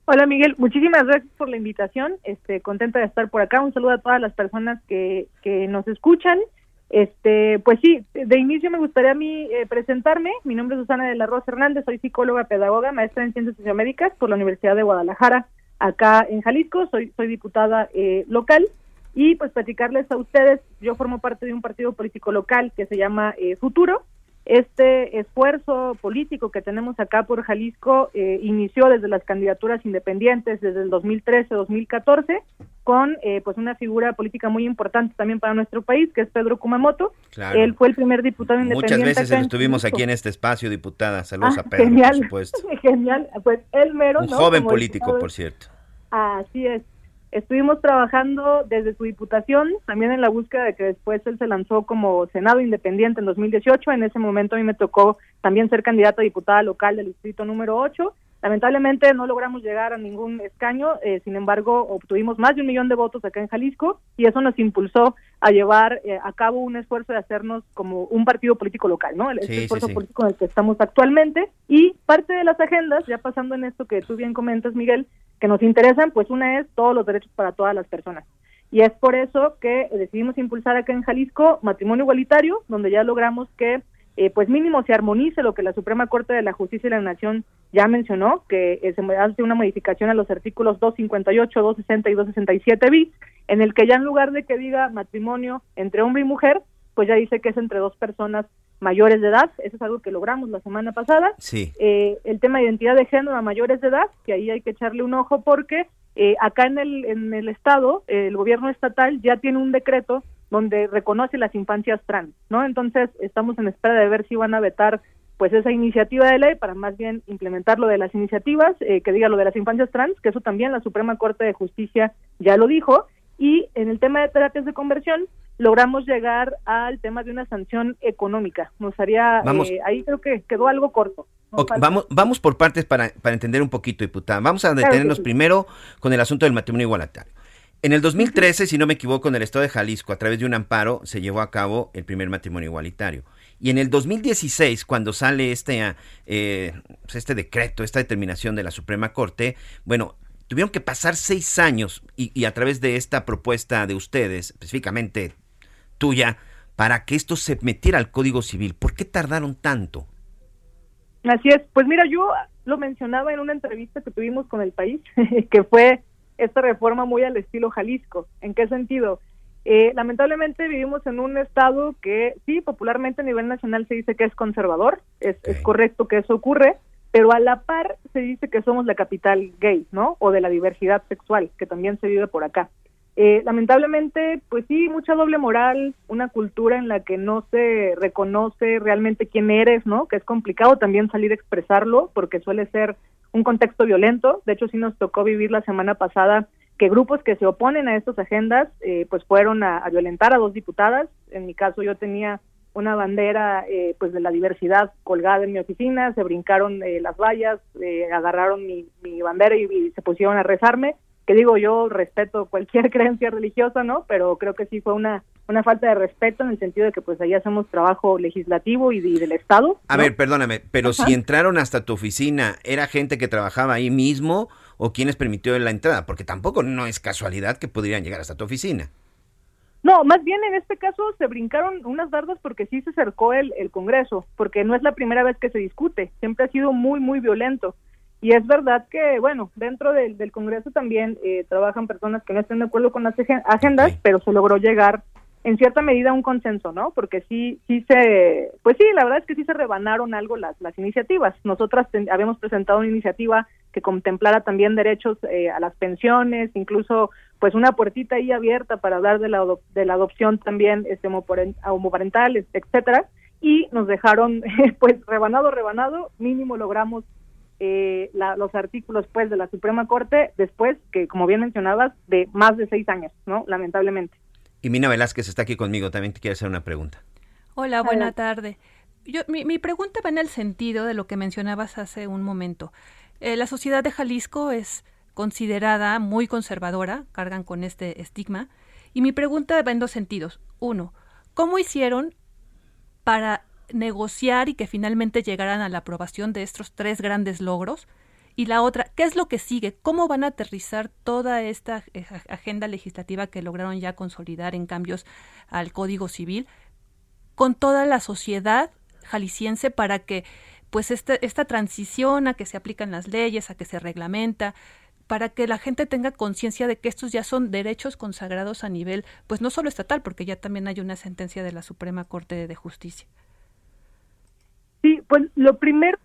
Hola Miguel, muchísimas gracias por la invitación. Este, contenta de estar por acá. Un saludo a todas las personas que, que nos escuchan. Este, pues sí, de inicio me gustaría a mí eh, presentarme. Mi nombre es Susana de la Rosa Hernández, soy psicóloga, pedagoga, maestra en ciencias sociomédicas por la Universidad de Guadalajara, acá en Jalisco. Soy, soy diputada eh, local y pues platicarles a ustedes. Yo formo parte de un partido político local que se llama eh, Futuro este esfuerzo político que tenemos acá por Jalisco eh, inició desde las candidaturas independientes desde el 2013-2014 con eh, pues una figura política muy importante también para nuestro país que es Pedro Kumamoto. Claro. Él fue el primer diputado independiente. Muchas veces estuvimos aquí en este espacio, diputada. Saludos Ah, a Pedro, genial, por supuesto. [laughs] genial. Pues él mero, Un ¿no? joven Como político, diputado. por cierto. Así es. Estuvimos trabajando desde su diputación, también en la búsqueda de que después él se lanzó como Senado Independiente en 2018. En ese momento a mí me tocó también ser candidata a diputada local del distrito número 8. Lamentablemente no logramos llegar a ningún escaño, eh, sin embargo obtuvimos más de un millón de votos acá en Jalisco y eso nos impulsó a llevar eh, a cabo un esfuerzo de hacernos como un partido político local, ¿no? El Sí, este sí, esfuerzo sí. político en el que estamos actualmente y parte de las agendas, ya pasando en esto que tú bien comentas, Miguel, que nos interesan, pues una es todos los derechos para todas las personas. Y es por eso que decidimos impulsar acá en Jalisco matrimonio igualitario, donde ya logramos que eh, pues mínimo se armonice lo que la Suprema Corte de la Justicia y la Nación ya mencionó, que eh, se hace una modificación a los artículos 258, 260 y 267 bis, en el que ya en lugar de que diga matrimonio entre hombre y mujer, pues ya dice que es entre dos personas mayores de edad, eso es algo que logramos la semana pasada, Sí. eh, el tema de identidad de género a mayores de edad, que ahí hay que echarle un ojo porque eh, acá en el, en el estado, el gobierno estatal ya tiene un decreto donde reconoce las infancias trans, ¿no? Entonces estamos en espera de ver si van a vetar pues esa iniciativa de ley para más bien implementar lo de las iniciativas, eh, que diga lo de las infancias trans, que eso también la Suprema Corte de Justicia ya lo dijo, y en el tema de terapias de conversión logramos llegar al tema de una sanción económica. Nos haría, Vamos. eh, ahí creo que quedó algo corto. Nos Ok, falta- vamos, vamos por partes para, para entender un poquito, diputada. Vamos a detenernos sí. primero con el asunto del matrimonio igualitario. En el 2013, si no me equivoco, en el estado de Jalisco, a través de un amparo, se llevó a cabo el primer matrimonio igualitario. Y en el 2016, cuando sale este, ah, eh, pues este decreto, esta determinación de la Suprema Corte, bueno, tuvieron que pasar seis años y, y a través de esta propuesta de ustedes, específicamente tuya, para que esto se metiera al Código Civil. ¿Por qué tardaron tanto? Así es. Pues mira, yo lo mencionaba en una entrevista que tuvimos con el país, [laughs] que fue esta reforma muy al estilo Jalisco. ¿En qué sentido? Eh, lamentablemente vivimos en un estado que sí, popularmente a nivel nacional se dice que es conservador, es, correcto que eso ocurre, pero a la par se dice que somos la capital gay, ¿no? O de la diversidad sexual, que también se vive por acá. Eh, lamentablemente, pues sí, mucha doble moral, una cultura en la que no se reconoce realmente quién eres, ¿no? Que es complicado también salir a expresarlo porque suele ser un contexto violento. De hecho, sí nos tocó vivir la semana pasada que grupos que se oponen a estas agendas, eh, pues fueron a, violentar a dos diputadas. En mi caso, yo tenía una bandera eh, pues de la diversidad colgada en mi oficina, se brincaron eh, las vallas, eh, agarraron mi, mi bandera y se pusieron a rezarme que digo yo respeto cualquier [laughs] creencia religiosa, ¿no? Pero creo que sí fue una una falta de respeto en el sentido de que pues ahí hacemos trabajo legislativo y, y del Estado. A ¿no? ver, perdóname, pero Ajá. si entraron hasta tu oficina, ¿era gente que trabajaba ahí mismo o quienes permitió la entrada? Porque tampoco no es casualidad que pudieran llegar hasta tu oficina. No, más bien en este caso se brincaron unas bardas porque sí se acercó el, el Congreso, porque no es la primera vez que se discute, siempre ha sido muy, muy violento. Y es verdad que, bueno, dentro del, del Congreso también eh, trabajan personas que no estén de acuerdo con las agen- agendas, pero se logró llegar en cierta medida un consenso, ¿no? Porque sí, sí se, pues sí, la verdad es que sí se rebanaron algo las, las iniciativas. Nosotras habíamos presentado una iniciativa que contemplara también derechos eh, a las pensiones, incluso pues una puertita ahí abierta para hablar de la, de la adopción también este homoparen- homoparental, este, etcétera, y nos dejaron [laughs] pues rebanado, rebanado, mínimo logramos eh, la- los artículos pues de la Suprema Corte después que como bien mencionabas de más de seis años, ¿no? Lamentablemente. Y Mina Velázquez está aquí conmigo, también te quiere hacer una pregunta. Hola, buena tarde. Yo, mi, mi pregunta va en el sentido de lo que mencionabas hace un momento. Eh, la sociedad de Jalisco es considerada muy conservadora, cargan con este estigma, y mi pregunta va en dos sentidos. Uno, ¿cómo hicieron para negociar y que finalmente llegaran a la aprobación de estos tres grandes logros? Y la otra, ¿qué es lo que sigue? ¿Cómo van a aterrizar toda esta agenda legislativa que lograron ya consolidar en cambios al Código Civil con toda la sociedad jalisciense para que pues esta, esta transición a que se aplican las leyes, a que se reglamenta, para que la gente tenga conciencia de que estos ya son derechos consagrados a nivel, pues no solo estatal, porque ya también hay una sentencia de la Suprema Corte de Justicia. Sí, pues lo primero,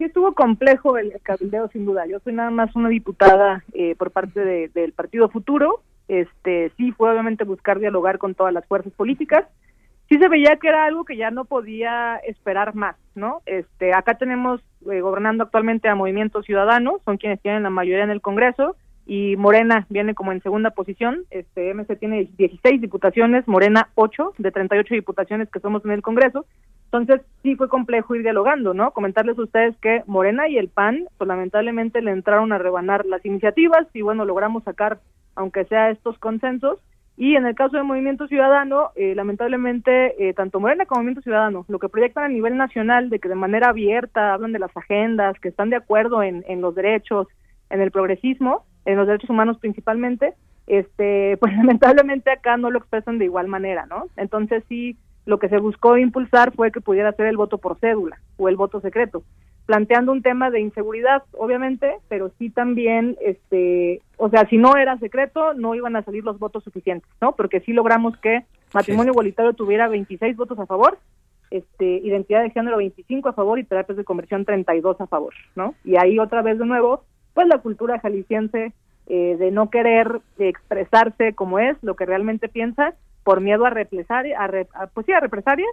sí estuvo complejo el cabildeo sin duda. Yo soy nada más una diputada eh, por parte de- del Partido Futuro. Este, sí fue obviamente buscar dialogar con todas las fuerzas políticas. Sí se veía que era algo que ya no podía esperar más, ¿no? Este, acá tenemos eh, gobernando actualmente a Movimiento Ciudadano, son quienes tienen la mayoría en el Congreso y Morena viene como en segunda posición. Este MC tiene 16 diputaciones, Morena 8 de 38 diputaciones que somos en el Congreso. Entonces, sí fue complejo ir dialogando, ¿no? Comentarles a ustedes que Morena y el PAN, pues lamentablemente le entraron a rebanar las iniciativas y bueno, logramos sacar, aunque sea estos consensos. Y en el caso del Movimiento Ciudadano, eh, lamentablemente, eh, tanto Morena como Movimiento Ciudadano, lo que proyectan a nivel nacional de que de manera abierta hablan de las agendas, que están de acuerdo en, en los derechos, en el progresismo, en los derechos humanos principalmente, este, [laughs] pues lamentablemente acá no lo expresan de igual manera, ¿no? Entonces sí, lo que se buscó impulsar fue que pudiera ser el voto por cédula o el voto secreto, planteando un tema de inseguridad, obviamente, pero sí también, este, o sea, si no era secreto, no iban a salir los votos suficientes, ¿no? Porque sí logramos que matrimonio igualitario tuviera 26 votos a favor, este, identidad de género 25 a favor y terapias de conversión 32 a favor, ¿no? Y ahí otra vez de nuevo, pues la cultura jalisciense eh, de no querer expresarse como es, lo que realmente piensa, por miedo a represalia, a, re- a, pues sí, a represalias,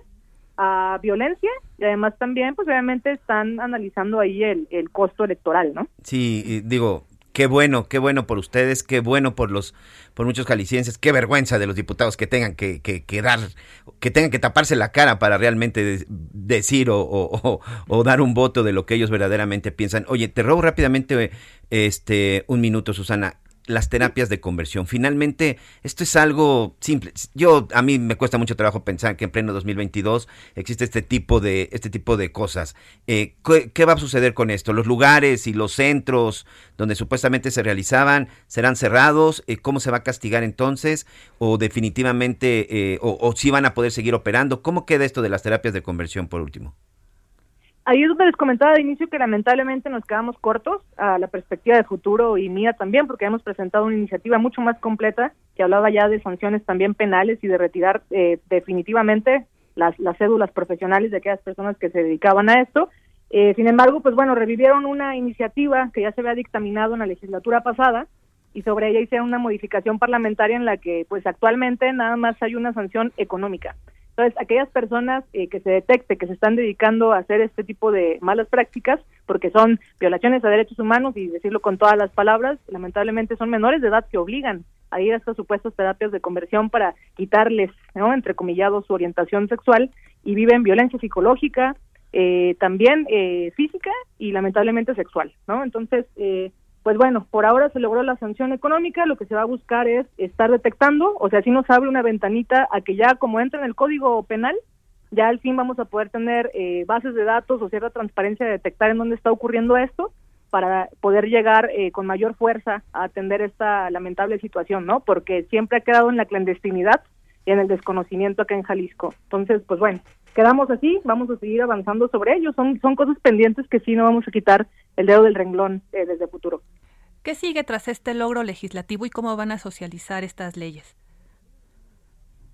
a violencia y además también, pues obviamente están analizando ahí el, el costo electoral, ¿no? Sí, digo, qué bueno, qué bueno por ustedes, qué bueno por los, por muchos jaliscienses, qué vergüenza de los diputados que tengan que, que, dar, que tengan que taparse la cara para realmente de- decir o- o- o dar un voto de lo que ellos verdaderamente piensan. Oye, te robo rápidamente este un minuto, Susana. Las terapias de conversión. Finalmente, esto es algo simple. Yo a mí me cuesta mucho trabajo pensar que en pleno 2022 existe este tipo de este tipo de cosas. Eh, ¿qué, va a suceder con esto? Los lugares y los centros donde supuestamente se realizaban serán cerrados. Eh, ¿Cómo se va a castigar entonces? O definitivamente, eh, o si van a poder seguir operando. ¿Cómo queda esto de las terapias de conversión por último? Ahí es donde les comentaba de inicio que lamentablemente nos quedamos cortos a la perspectiva de futuro y mía también, porque hemos presentado una iniciativa mucho más completa que hablaba ya de sanciones también penales y de retirar eh, definitivamente las, las cédulas profesionales de aquellas personas que se dedicaban a esto. Eh, sin embargo, pues bueno, revivieron una iniciativa que ya se había dictaminado en la legislatura pasada y sobre ella hicieron una modificación parlamentaria en la que pues actualmente nada más hay una sanción económica. Entonces, aquellas personas eh, que se detecte que se están dedicando a hacer este tipo de malas prácticas, porque son violaciones a derechos humanos y decirlo con todas las palabras, lamentablemente son menores de edad que obligan a ir a estas supuestas terapias de conversión para quitarles, ¿no? entre comillados, su orientación sexual y viven violencia psicológica, eh, también eh, física y lamentablemente sexual, ¿no? Entonces, eh, pues bueno, por ahora se logró la sanción económica, lo que se va a buscar es estar detectando, o sea, si nos abre una ventanita a que ya como entra en el código penal, ya al fin vamos a poder tener eh, bases de datos o cierta transparencia de detectar en dónde está ocurriendo esto para poder llegar eh, con mayor fuerza a atender esta lamentable situación, ¿no? Porque siempre ha quedado en la clandestinidad y en el desconocimiento acá en Jalisco. Entonces, pues bueno, quedamos así, vamos a seguir avanzando sobre ello. Son, son cosas pendientes que sí no vamos a quitar el dedo del renglón eh, desde futuro. ¿Qué sigue tras este logro legislativo y cómo van a socializar estas leyes?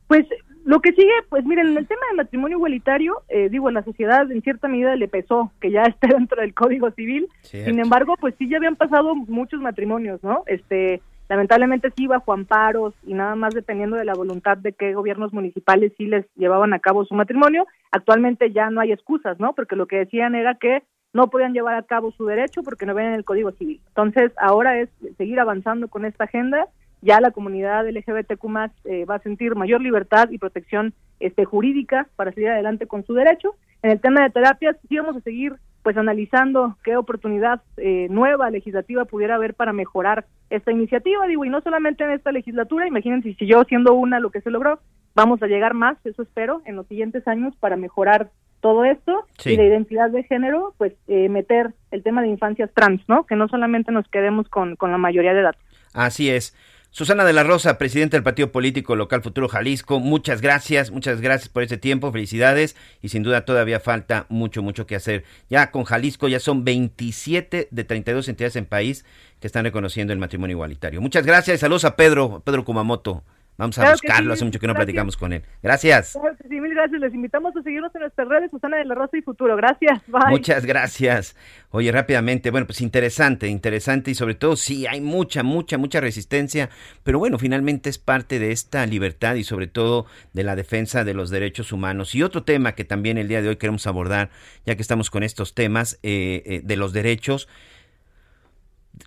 Pues lo que sigue, pues miren, en el tema del matrimonio igualitario, eh, digo, la sociedad en cierta medida le pesó que ya [laughs] esté dentro del Código Civil. Cierto. Sin embargo, pues sí ya habían pasado muchos matrimonios, ¿no? Este, lamentablemente sí bajo amparos y nada más dependiendo de la voluntad de qué gobiernos municipales sí les llevaban a cabo su matrimonio. Actualmente ya no hay excusas, ¿no? Porque lo que decían era que no podían llevar a cabo su derecho porque no ven en el Código Civil. Entonces, ahora es seguir avanzando con esta agenda ya la comunidad LGBTQ más eh, va a sentir mayor libertad y protección este, jurídica para seguir adelante con su derecho. En el tema de terapias, sí vamos a seguir pues analizando qué oportunidad eh, nueva legislativa pudiera haber para mejorar esta iniciativa, digo, y no solamente en esta legislatura, imagínense si yo siendo una lo que se logró, vamos a llegar más, eso espero, en los siguientes años para mejorar todo esto Sí. y de identidad de género, pues eh, meter el tema de infancias trans, ¿no? Que no solamente nos quedemos con, con la mayoría de edad. Así es. Susana de la Rosa, presidenta del Partido Político Local Futuro Jalisco, muchas gracias, muchas gracias por ese tiempo, felicidades y sin duda todavía falta mucho, mucho que hacer. Ya con Jalisco ya son 27 de 32 entidades en país que están reconociendo el matrimonio igualitario. Muchas gracias y saludos a Pedro, Pedro Kumamoto. Vamos a Claro buscarlo, sí, hace mucho que no gracias. platicamos con él. Gracias. Claro Sí, mil gracias. Les invitamos a seguirnos en nuestras redes, Susana de la Rosa y Futuro. Gracias. Bye. Muchas gracias. Oye, rápidamente, bueno, pues interesante, interesante y sobre todo sí, hay mucha, mucha, mucha resistencia, pero bueno, finalmente es parte de esta libertad y sobre todo de la defensa de los derechos humanos. Y otro tema que también el día de hoy queremos abordar, ya que estamos con estos temas eh, eh, de los derechos,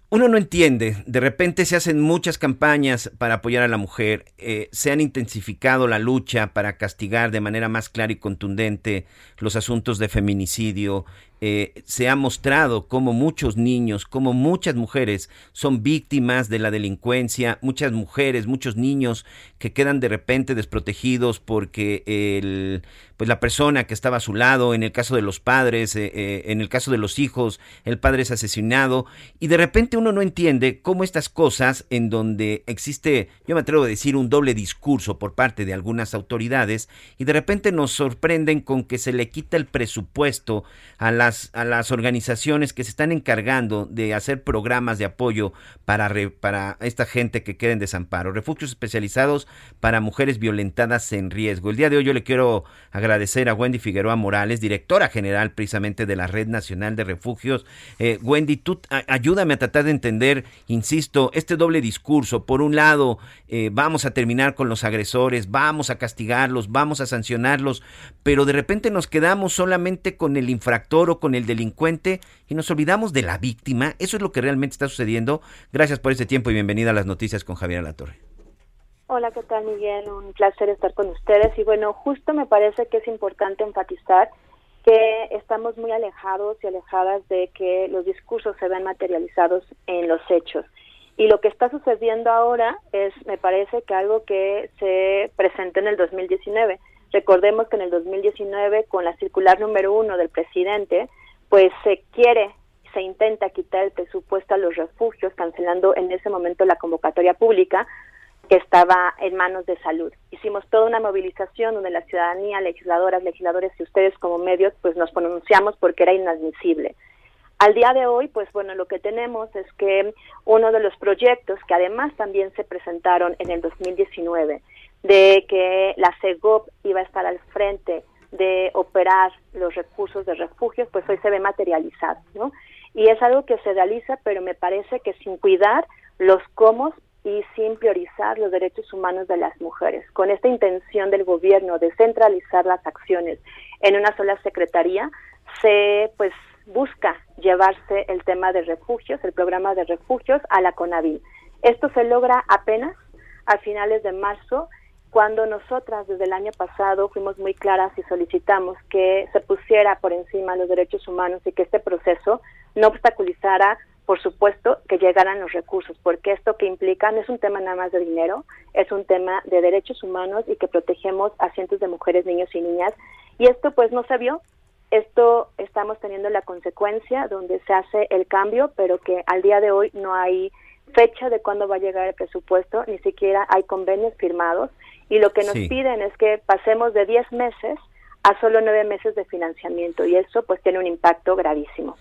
uno no entiende, de repente se hacen muchas campañas para apoyar a la mujer, eh, se han intensificado la lucha para castigar de manera más clara y contundente los asuntos de feminicidio, eh, se ha mostrado cómo muchos niños, como muchas mujeres son víctimas de la delincuencia, muchas mujeres, muchos niños que quedan de repente desprotegidos porque el, pues la persona que estaba a su lado, en el caso de los padres, eh, en el caso de los hijos, el padre es asesinado y de repente uno no entiende cómo estas cosas en donde existe, yo me atrevo a decir, un doble discurso por parte de algunas autoridades y de repente nos sorprenden con que se le quita el presupuesto a las, a las organizaciones que se están encargando de hacer programas de apoyo para, para esta gente que queda en desamparo, refugios especializados para mujeres violentadas en riesgo. El día de hoy yo le quiero agradecer a Wendy Figueroa Morales, directora general precisamente de la Red Nacional de Refugios. Eh, Wendy, tú ayúdame a tratar de entender, insisto, este doble discurso. Por un lado, eh, vamos a terminar con los agresores, vamos a castigarlos, vamos a sancionarlos, pero de repente nos quedamos solamente con el infractor o con el delincuente y nos olvidamos de la víctima. Eso es lo que realmente está sucediendo. Gracias por este tiempo y bienvenida a las noticias con Javier Alatorre. Hola, ¿qué tal Miguel? Un placer estar con ustedes. Y bueno, justo me parece que es importante enfatizar que estamos muy alejados y alejadas de que los discursos se vean materializados en los hechos. Y lo que está sucediendo ahora es, me parece que algo que se presentó en el 2019. Recordemos que en el 2019, con la circular número uno del presidente, pues se quiere, se intenta quitar el presupuesto a los refugios, cancelando en ese momento la convocatoria pública que estaba en manos de salud. Hicimos toda una movilización donde la ciudadanía, legisladoras, legisladores y ustedes como medios, pues nos pronunciamos porque era inadmisible. Al día de hoy, pues bueno, lo que tenemos es que uno de los proyectos que además también se presentaron en el 2019, de que la CEGOP iba a estar al frente de operar los recursos de refugios, pues hoy se ve materializado, ¿no? Y es algo que se realiza, pero me parece que sin cuidar los cómo y sin priorizar los derechos humanos de las mujeres. Con esta intención del gobierno de centralizar las acciones en una sola secretaría, se pues busca llevarse el tema de refugios, el programa de refugios a la CONAVIL. Esto se logra apenas a finales de marzo, cuando nosotras desde el año pasado fuimos muy claras y solicitamos que se pusiera por encima los derechos humanos y que este proceso no obstaculizara por supuesto, que llegaran los recursos, porque esto que implica no es un tema nada más de dinero, es un tema de derechos humanos y que protegemos a cientos de mujeres, niños y niñas. Y esto pues no se vio, esto estamos teniendo la consecuencia donde se hace el cambio, pero que al día de hoy no hay fecha de cuándo va a llegar el presupuesto, ni siquiera hay convenios firmados. Y lo que nos Sí. piden es que pasemos de 10 meses a solo 9 meses de financiamiento y eso pues tiene un impacto gravísimo.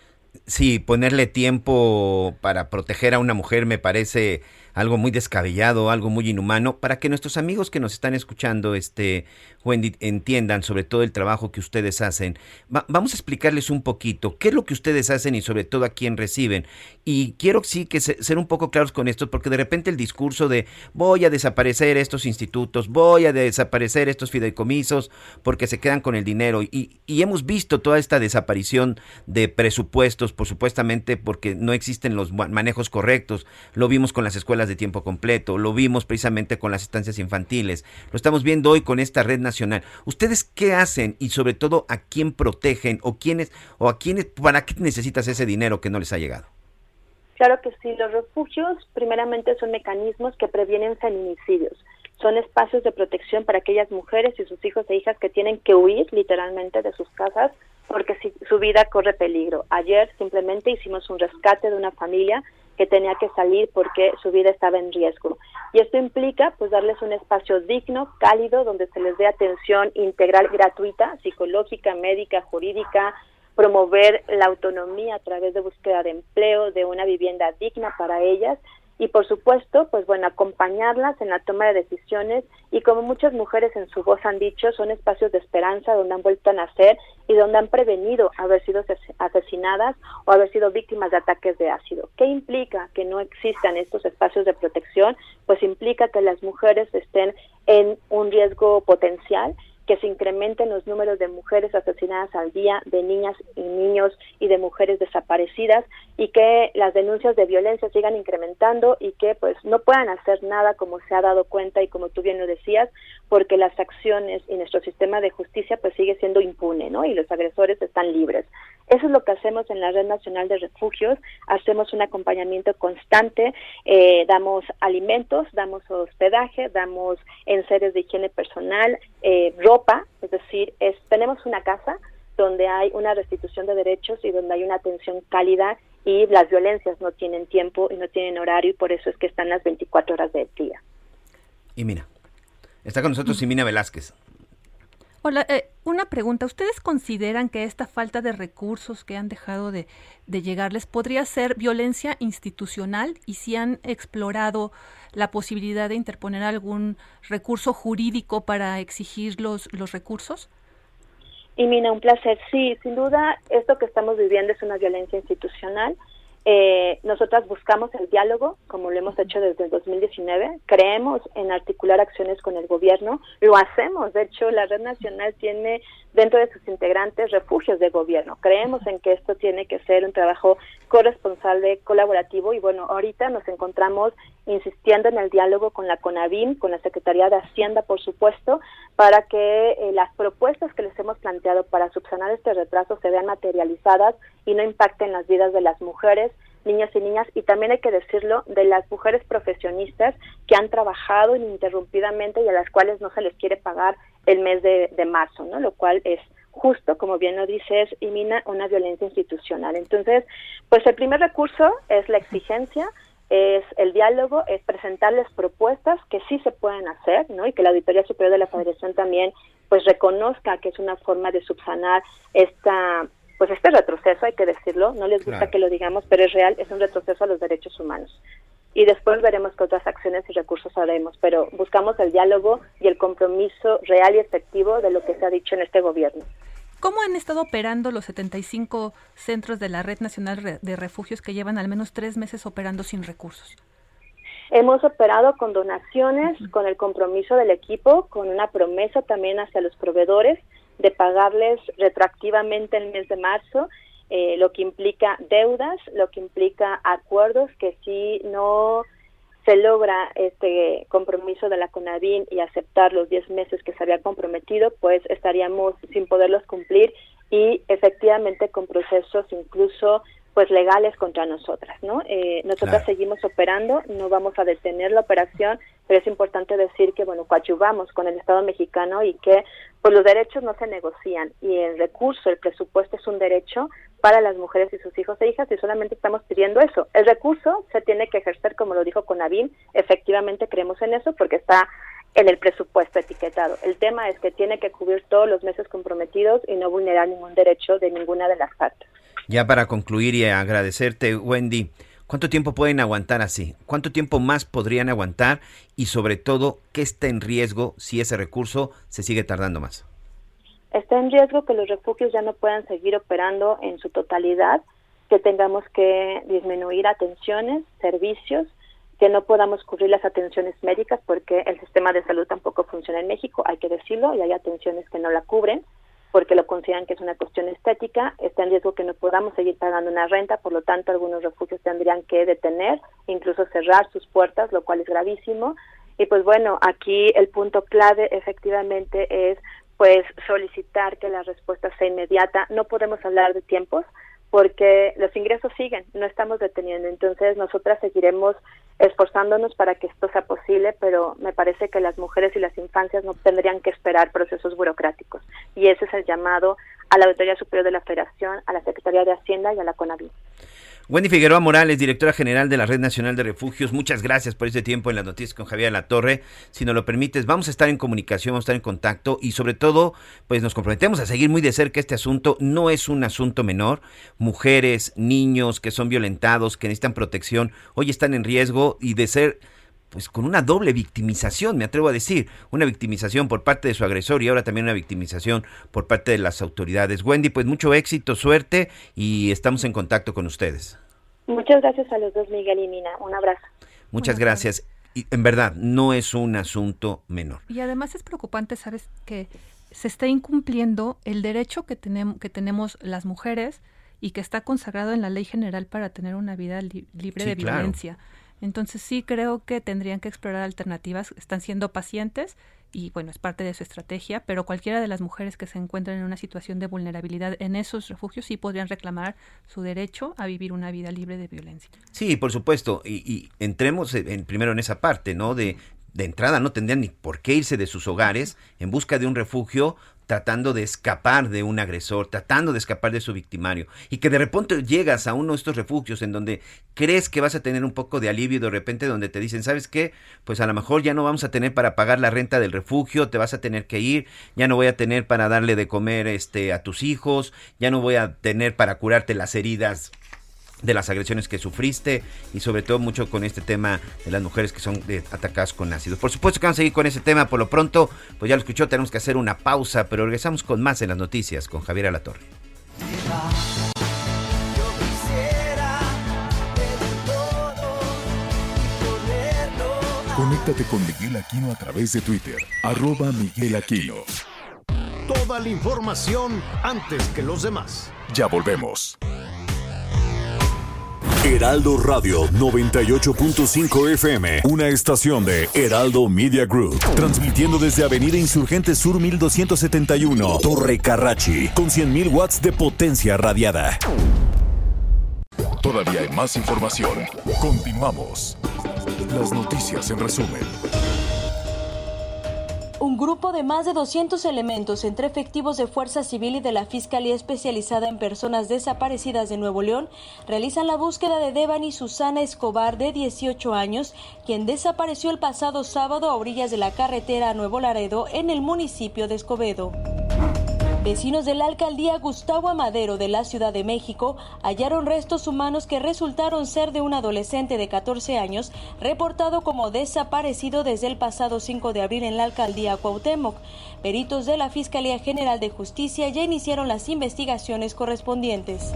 Sí, ponerle tiempo para proteger a una mujer me parece algo muy descabellado, algo muy inhumano, para que nuestros amigos que nos están escuchando, este, Wendy, entiendan sobre todo el trabajo que ustedes hacen. Va- vamos a explicarles un poquito qué es lo que ustedes hacen y sobre todo a quién reciben. Y quiero sí que se- ser un poco claros con esto, porque de repente el discurso de voy a desaparecer estos institutos, voy a desaparecer estos fideicomisos, porque se quedan con el dinero. Y, y hemos visto toda esta desaparición de presupuestos, por supuestamente porque no existen los ma- manejos correctos. Lo vimos con las escuelas de tiempo completo, lo vimos precisamente con las estancias infantiles, lo estamos viendo hoy con esta red nacional. ¿Ustedes qué hacen y sobre todo a quién protegen o quiénes o a quiénes para qué necesitas ese dinero que no les ha llegado? Claro que sí, los refugios primeramente son mecanismos que previenen feminicidios. Son espacios de protección para aquellas mujeres y sus hijos e hijas que tienen que huir literalmente de sus casas porque si, su vida corre peligro. Ayer simplemente hicimos un rescate de una familia que tenía que salir porque su vida estaba en riesgo. Y esto implica pues darles un espacio digno, cálido, donde se les dé atención integral gratuita, psicológica, médica, jurídica, promover la autonomía a través de búsqueda de empleo, de una vivienda digna para ellas y por supuesto, pues bueno, acompañarlas en la toma de decisiones y como muchas mujeres en su voz han dicho, son espacios de esperanza donde han vuelto a nacer y donde han prevenido haber sido asesinadas o haber sido víctimas de ataques de ácido. ¿Qué implica que no existan estos espacios de protección? Pues implica que las mujeres estén en un riesgo potencial que se incrementen los números de mujeres asesinadas al día, de niñas y niños y de mujeres desaparecidas y que las denuncias de violencia sigan incrementando y que pues no puedan hacer nada como se ha dado cuenta y como tú bien lo decías, porque las acciones y nuestro sistema de justicia pues sigue siendo impune, ¿no? Y los agresores están libres. Eso es lo que hacemos en la Red Nacional de Refugios, hacemos un acompañamiento constante, eh, damos alimentos, damos hospedaje, damos enseres de higiene personal, eh, ropa, es decir, es, tenemos una casa donde hay una restitución de derechos y donde hay una atención cálida y las violencias no tienen tiempo y no tienen horario y por eso es que están las 24 horas del día. Y mira, está con nosotros Simina Velázquez. Hola, eh, una pregunta. ¿Ustedes consideran que esta falta de recursos que han dejado de, de, llegarles podría ser violencia institucional y si han explorado la posibilidad de interponer algún recurso jurídico para exigir los, los recursos? Y Mina, un placer. Sí, sin duda, esto que estamos viviendo es una violencia institucional. Eh, nosotras buscamos el diálogo, como lo hemos hecho desde el 2019. Creemos en articular acciones con el gobierno. Lo hacemos. De hecho, la Red Nacional tiene dentro de sus integrantes refugios de gobierno. Creemos en que esto tiene que ser un trabajo corresponsable, colaborativo y bueno, ahorita nos encontramos insistiendo en el diálogo con la CONAVIM, con la Secretaría de Hacienda, por supuesto, para que eh, las propuestas que les hemos planteado para subsanar este retraso se vean materializadas y no impacten las vidas de las mujeres, niños y niñas, y también hay que decirlo, de las mujeres profesionistas que han trabajado ininterrumpidamente y a las cuales no se les quiere pagar el mes de, de marzo, ¿no? Lo cual es justo, como bien lo dices, y mina una violencia institucional. Entonces, pues el primer recurso es la exigencia, es el diálogo, es presentarles propuestas que sí se pueden hacer, ¿no? Y que la Auditoría Superior de la Federación también pues reconozca que es una forma de subsanar esta pues este retroceso, hay que decirlo, no les gusta Claro. que lo digamos, pero es real, es un retroceso a los derechos humanos. Y después veremos qué otras acciones y recursos haremos, pero buscamos el diálogo y el compromiso real y efectivo de lo que se ha dicho en este gobierno. ¿Cómo han estado operando los 75 centros de la Red Nacional de Refugios que llevan al menos tres meses operando sin recursos? Hemos operado con donaciones, con el compromiso del equipo, con una promesa también hacia los proveedores de pagarles retroactivamente el mes de marzo, eh, lo que implica deudas, lo que implica acuerdos que si no se logra este compromiso de la CONAVIN y aceptar los 10 meses que se había comprometido, pues estaríamos sin poderlos cumplir y efectivamente con procesos incluso pues legales contra nosotras, ¿no? Eh, nosotras Claro. seguimos operando, no vamos a detener la operación, pero es importante decir que, bueno, coadyuvamos con el Estado mexicano y que pues los derechos no se negocian y el recurso, el presupuesto es un derecho para las mujeres y sus hijos e hijas y solamente estamos pidiendo eso. El recurso se tiene que ejercer, como lo dijo Conavin, efectivamente creemos en eso porque está en el presupuesto etiquetado. El tema es que tiene que cubrir todos los meses comprometidos y no vulnerar ningún derecho de ninguna de las partes. Ya para concluir y agradecerte, Wendy, ¿cuánto tiempo pueden aguantar así? ¿Cuánto tiempo más podrían aguantar? Y sobre todo, ¿qué está en riesgo si ese recurso se sigue tardando más? Está en riesgo que los refugios ya no puedan seguir operando en su totalidad, que tengamos que disminuir atenciones, servicios, que no podamos cubrir las atenciones médicas porque el sistema de salud tampoco funciona en México, hay que decirlo, y hay atenciones que no la cubren, porque lo consideran que es una cuestión estética, está en riesgo que no podamos seguir pagando una renta, por lo tanto algunos refugios tendrían que detener, incluso cerrar sus puertas, lo cual es gravísimo. Y pues bueno, aquí el punto clave efectivamente es pues solicitar que la respuesta sea inmediata. No podemos hablar de tiempos porque los ingresos siguen, no estamos deteniendo. Entonces nosotras seguiremos esforzándonos para que esto sea posible, pero me parece que las mujeres y las infancias no tendrían que esperar procesos burocráticos. Y ese es el llamado a la Auditoría Superior de la Federación, a la Secretaría de Hacienda y a la CONAVI. Wendy Figueroa Morales, directora general de la Red Nacional de Refugios, muchas gracias por este tiempo en las noticias con Javier La Torre. Si nos lo permites, vamos a estar en comunicación, vamos a estar en contacto y sobre todo, pues nos comprometemos a seguir muy de cerca este asunto. No es un asunto menor. Mujeres, niños que son violentados, que necesitan protección, hoy están en riesgo y de ser pues con una doble victimización, me atrevo a decir, una victimización por parte de su agresor y ahora también una victimización por parte de las autoridades. Wendy, pues mucho éxito, suerte y estamos en contacto con ustedes. Muchas gracias a los dos, Miguel y Mina. Un abrazo. Muchas gracias. Y en verdad, no es un asunto menor. Y además es preocupante, ¿sabes? Que se está incumpliendo el derecho que tenemos, que tenemos las mujeres y que está consagrado en la ley general para tener una vida li libre Sí, de claro. Entonces sí creo que tendrían que explorar alternativas, están siendo pacientes y bueno, es parte de su estrategia, pero cualquiera de las mujeres que se encuentran en una situación de vulnerabilidad en esos refugios sí podrían reclamar su derecho a vivir una vida libre de violencia. Sí, por supuesto. Y, y entremos en, primero en esa parte, ¿no? De, de entrada no tendrían ni por qué irse de sus hogares en busca de un refugio tratando de escapar de un agresor, tratando de escapar de su victimario, y que de repente llegas a uno de estos refugios en donde crees que vas a tener un poco de alivio de repente donde te dicen, ¿sabes qué? Pues a lo mejor ya no vamos a tener para pagar la renta del refugio, te vas a tener que ir, ya no voy a tener para darle de comer este a tus hijos, ya no voy a tener para curarte las heridas de las agresiones que sufriste y sobre todo mucho con este tema de las mujeres que son atacadas con ácidos. Por supuesto que vamos a seguir con ese tema por lo pronto, pues ya lo escuchó, tenemos que hacer una pausa, pero regresamos con más en las noticias con Javier Alatorre. Conéctate con Miguel Aquino a través de Twitter, arroba Miguel Aquino. Toda la información antes que los demás. Ya volvemos. Heraldo Radio 98.5 FM, una estación de Heraldo Media Group, transmitiendo desde Avenida Insurgente Sur 1271, Torre Carrachi, con 100.000 watts de potencia radiada. Todavía hay más información. Continuamos. Las noticias en resumen. Un grupo de más de 200 elementos entre efectivos de Fuerza Civil y de la Fiscalía Especializada en Personas Desaparecidas de Nuevo León realizan la búsqueda de Devani Susana Escobar, de 18 años, quien desapareció el pasado sábado a orillas de la carretera a Nuevo Laredo en el municipio de Escobedo. Vecinos de la alcaldía Gustavo Amadero de la Ciudad de México hallaron restos humanos que resultaron ser de un adolescente de 14 años reportado como desaparecido desde el pasado 5 de abril en la alcaldía Cuauhtémoc. Peritos de la Fiscalía General de Justicia ya iniciaron las investigaciones correspondientes.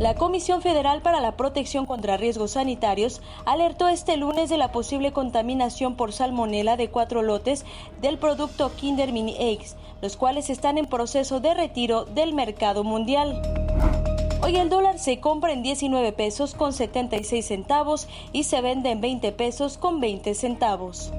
La Comisión Federal para la Protección contra Riesgos Sanitarios alertó este lunes de la posible contaminación por salmonela de cuatro lotes del producto Kinder Mini Eggs, los cuales están en proceso de retiro del mercado mundial. Hoy el dólar se compra en 19 pesos con 76 centavos y se vende en 20 pesos con 20 centavos.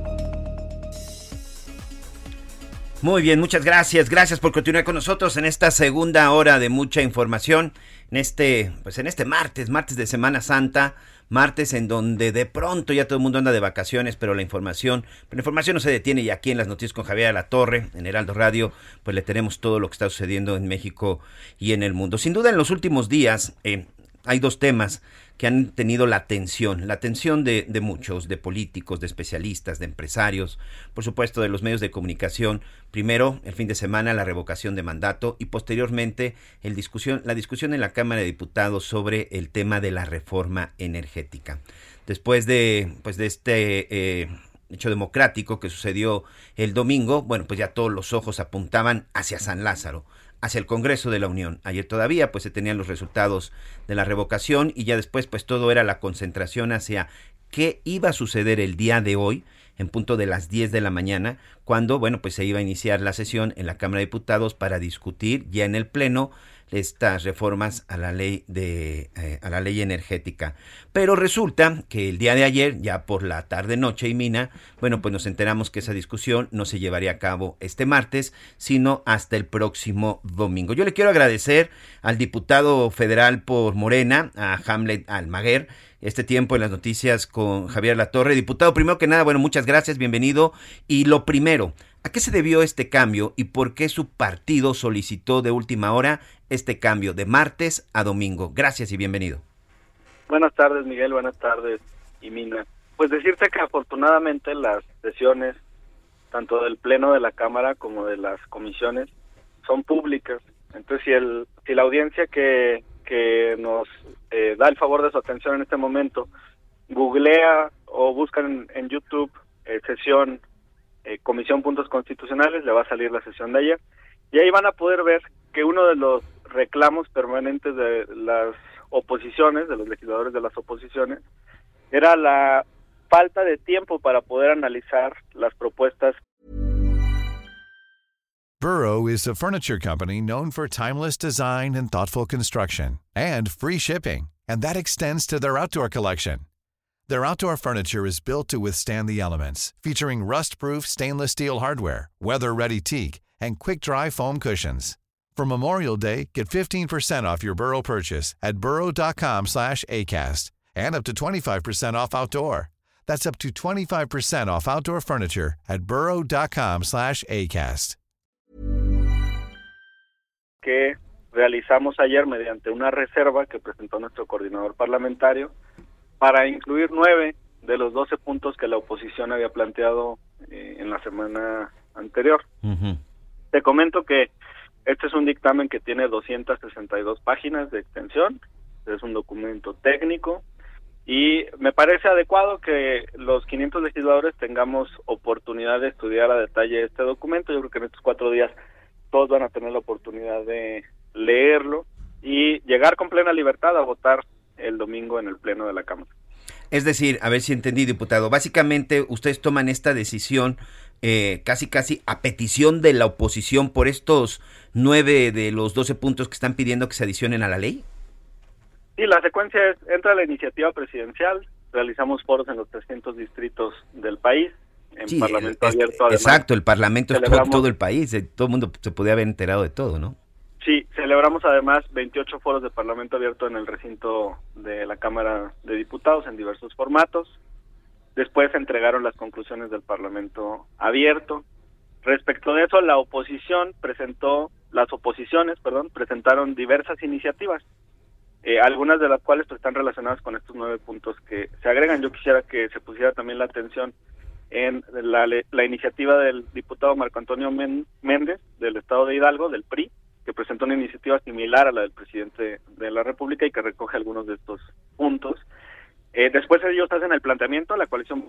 Muy bien, muchas gracias. Gracias por continuar con nosotros en esta segunda hora de mucha información. En este, pues en este martes, martes de Semana Santa, martes en donde de pronto ya todo el mundo anda de vacaciones, pero la información, la información no se detiene y aquí en las noticias con Javier La Torre, en Heraldo Radio, pues le tenemos todo lo que está sucediendo en México y en el mundo. Sin duda en los últimos días eh, hay dos temas que han tenido la atención, la atención de, muchos, de políticos, de especialistas, de empresarios, por supuesto de los medios de comunicación. Primero, el fin de semana, la revocación de mandato y posteriormente la discusión en la Cámara de Diputados sobre el tema de la reforma energética. Después de, pues de este eh, hecho democrático que sucedió el domingo, bueno, pues ya todos los ojos apuntaban hacia San Lázaro hacia el Congreso de la Unión. Ayer todavía pues se tenían los resultados de la revocación y ya después pues todo era la concentración hacia qué iba a suceder el día de hoy en punto de las 10 de la mañana, cuando, bueno, pues se iba a iniciar la sesión en la Cámara de Diputados para discutir ya en el Pleno estas reformas a la ley de eh, a la ley energética. Pero resulta que el día de ayer, ya por la tarde noche y mina, bueno, pues nos enteramos que esa discusión no se llevaría a cabo este martes, sino hasta el próximo domingo. Yo le quiero agradecer al diputado federal por Morena, a Hamlet Almaguer, este tiempo en las noticias con Javier Latorre. Diputado, primero que nada, bueno, muchas gracias, bienvenido. Y lo primero, ¿a qué se debió este cambio y por qué su partido solicitó de última hora este cambio de martes a domingo? Gracias y bienvenido. Buenas tardes, Miguel. Buenas tardes, Imina. Pues decirte que afortunadamente las sesiones, tanto del Pleno de la Cámara como de las comisiones, son públicas. Entonces, si, el, si la audiencia que, que nos eh, da el favor de su atención en este momento googlea o buscan en, en YouTube eh, sesión eh, Comisión Puntos Constitucionales, le va a salir la sesión de ayer. Y ahí van a poder ver que uno de los reclamos permanentes de las oposiciones, de los legisladores de las oposiciones, era la falta de tiempo para poder analizar las propuestas. Burrow is a furniture company known for timeless design and thoughtful construction and free shipping, and that extends to their outdoor collection. Their outdoor furniture is built to withstand the elements, featuring rust-proof stainless steel hardware, weather-ready teak, and quick-dry foam cushions. For Memorial Day, get 15% off your Burrow purchase at burrow.com slash ACAST and up to 25% off outdoor. That's up to 25% off outdoor furniture at burrow.com slash ACAST. que realizamos ayer mediante una reserva que presentó nuestro coordinador parlamentario para incluir nueve de los doce puntos que la oposición había planteado eh, en la semana anterior. Te comento que este es un dictamen que tiene 262 páginas de extensión, es un documento técnico y me parece adecuado que los 500 legisladores tengamos oportunidad de estudiar a detalle este documento. Yo creo que en estos cuatro días todos van a tener la oportunidad de leerlo y llegar con plena libertad a votar el domingo en el Pleno de la Cámara. Es decir, a ver si entendí, diputado, básicamente ustedes toman esta decisión eh, casi casi a petición de la oposición por estos nueve de los doce puntos que están pidiendo que se adicionen a la ley. Sí, la secuencia es, entra la iniciativa presidencial, realizamos foros en los 300 distritos del país, en Sí, Parlamento es- Abierto. además, exacto, el Parlamento es todo, todo el país, eh, todo el mundo se podía haber enterado de todo, ¿no? Sí, celebramos además 28 foros de Parlamento Abierto en el recinto de la Cámara de Diputados en diversos formatos. Después se entregaron las conclusiones del Parlamento Abierto. Respecto de eso, la oposición presentó, las oposiciones, perdón, presentaron diversas iniciativas, eh, algunas de las cuales pues, están relacionadas con estos nueve puntos que se agregan. Yo quisiera que se pusiera también la atención en la, la iniciativa del diputado Marco Antonio Méndez del Estado de Hidalgo, del PRI, que presentó una iniciativa similar a la del presidente de la República y que recoge algunos de estos puntos. Eh, después ellos hacen el planteamiento a la coalición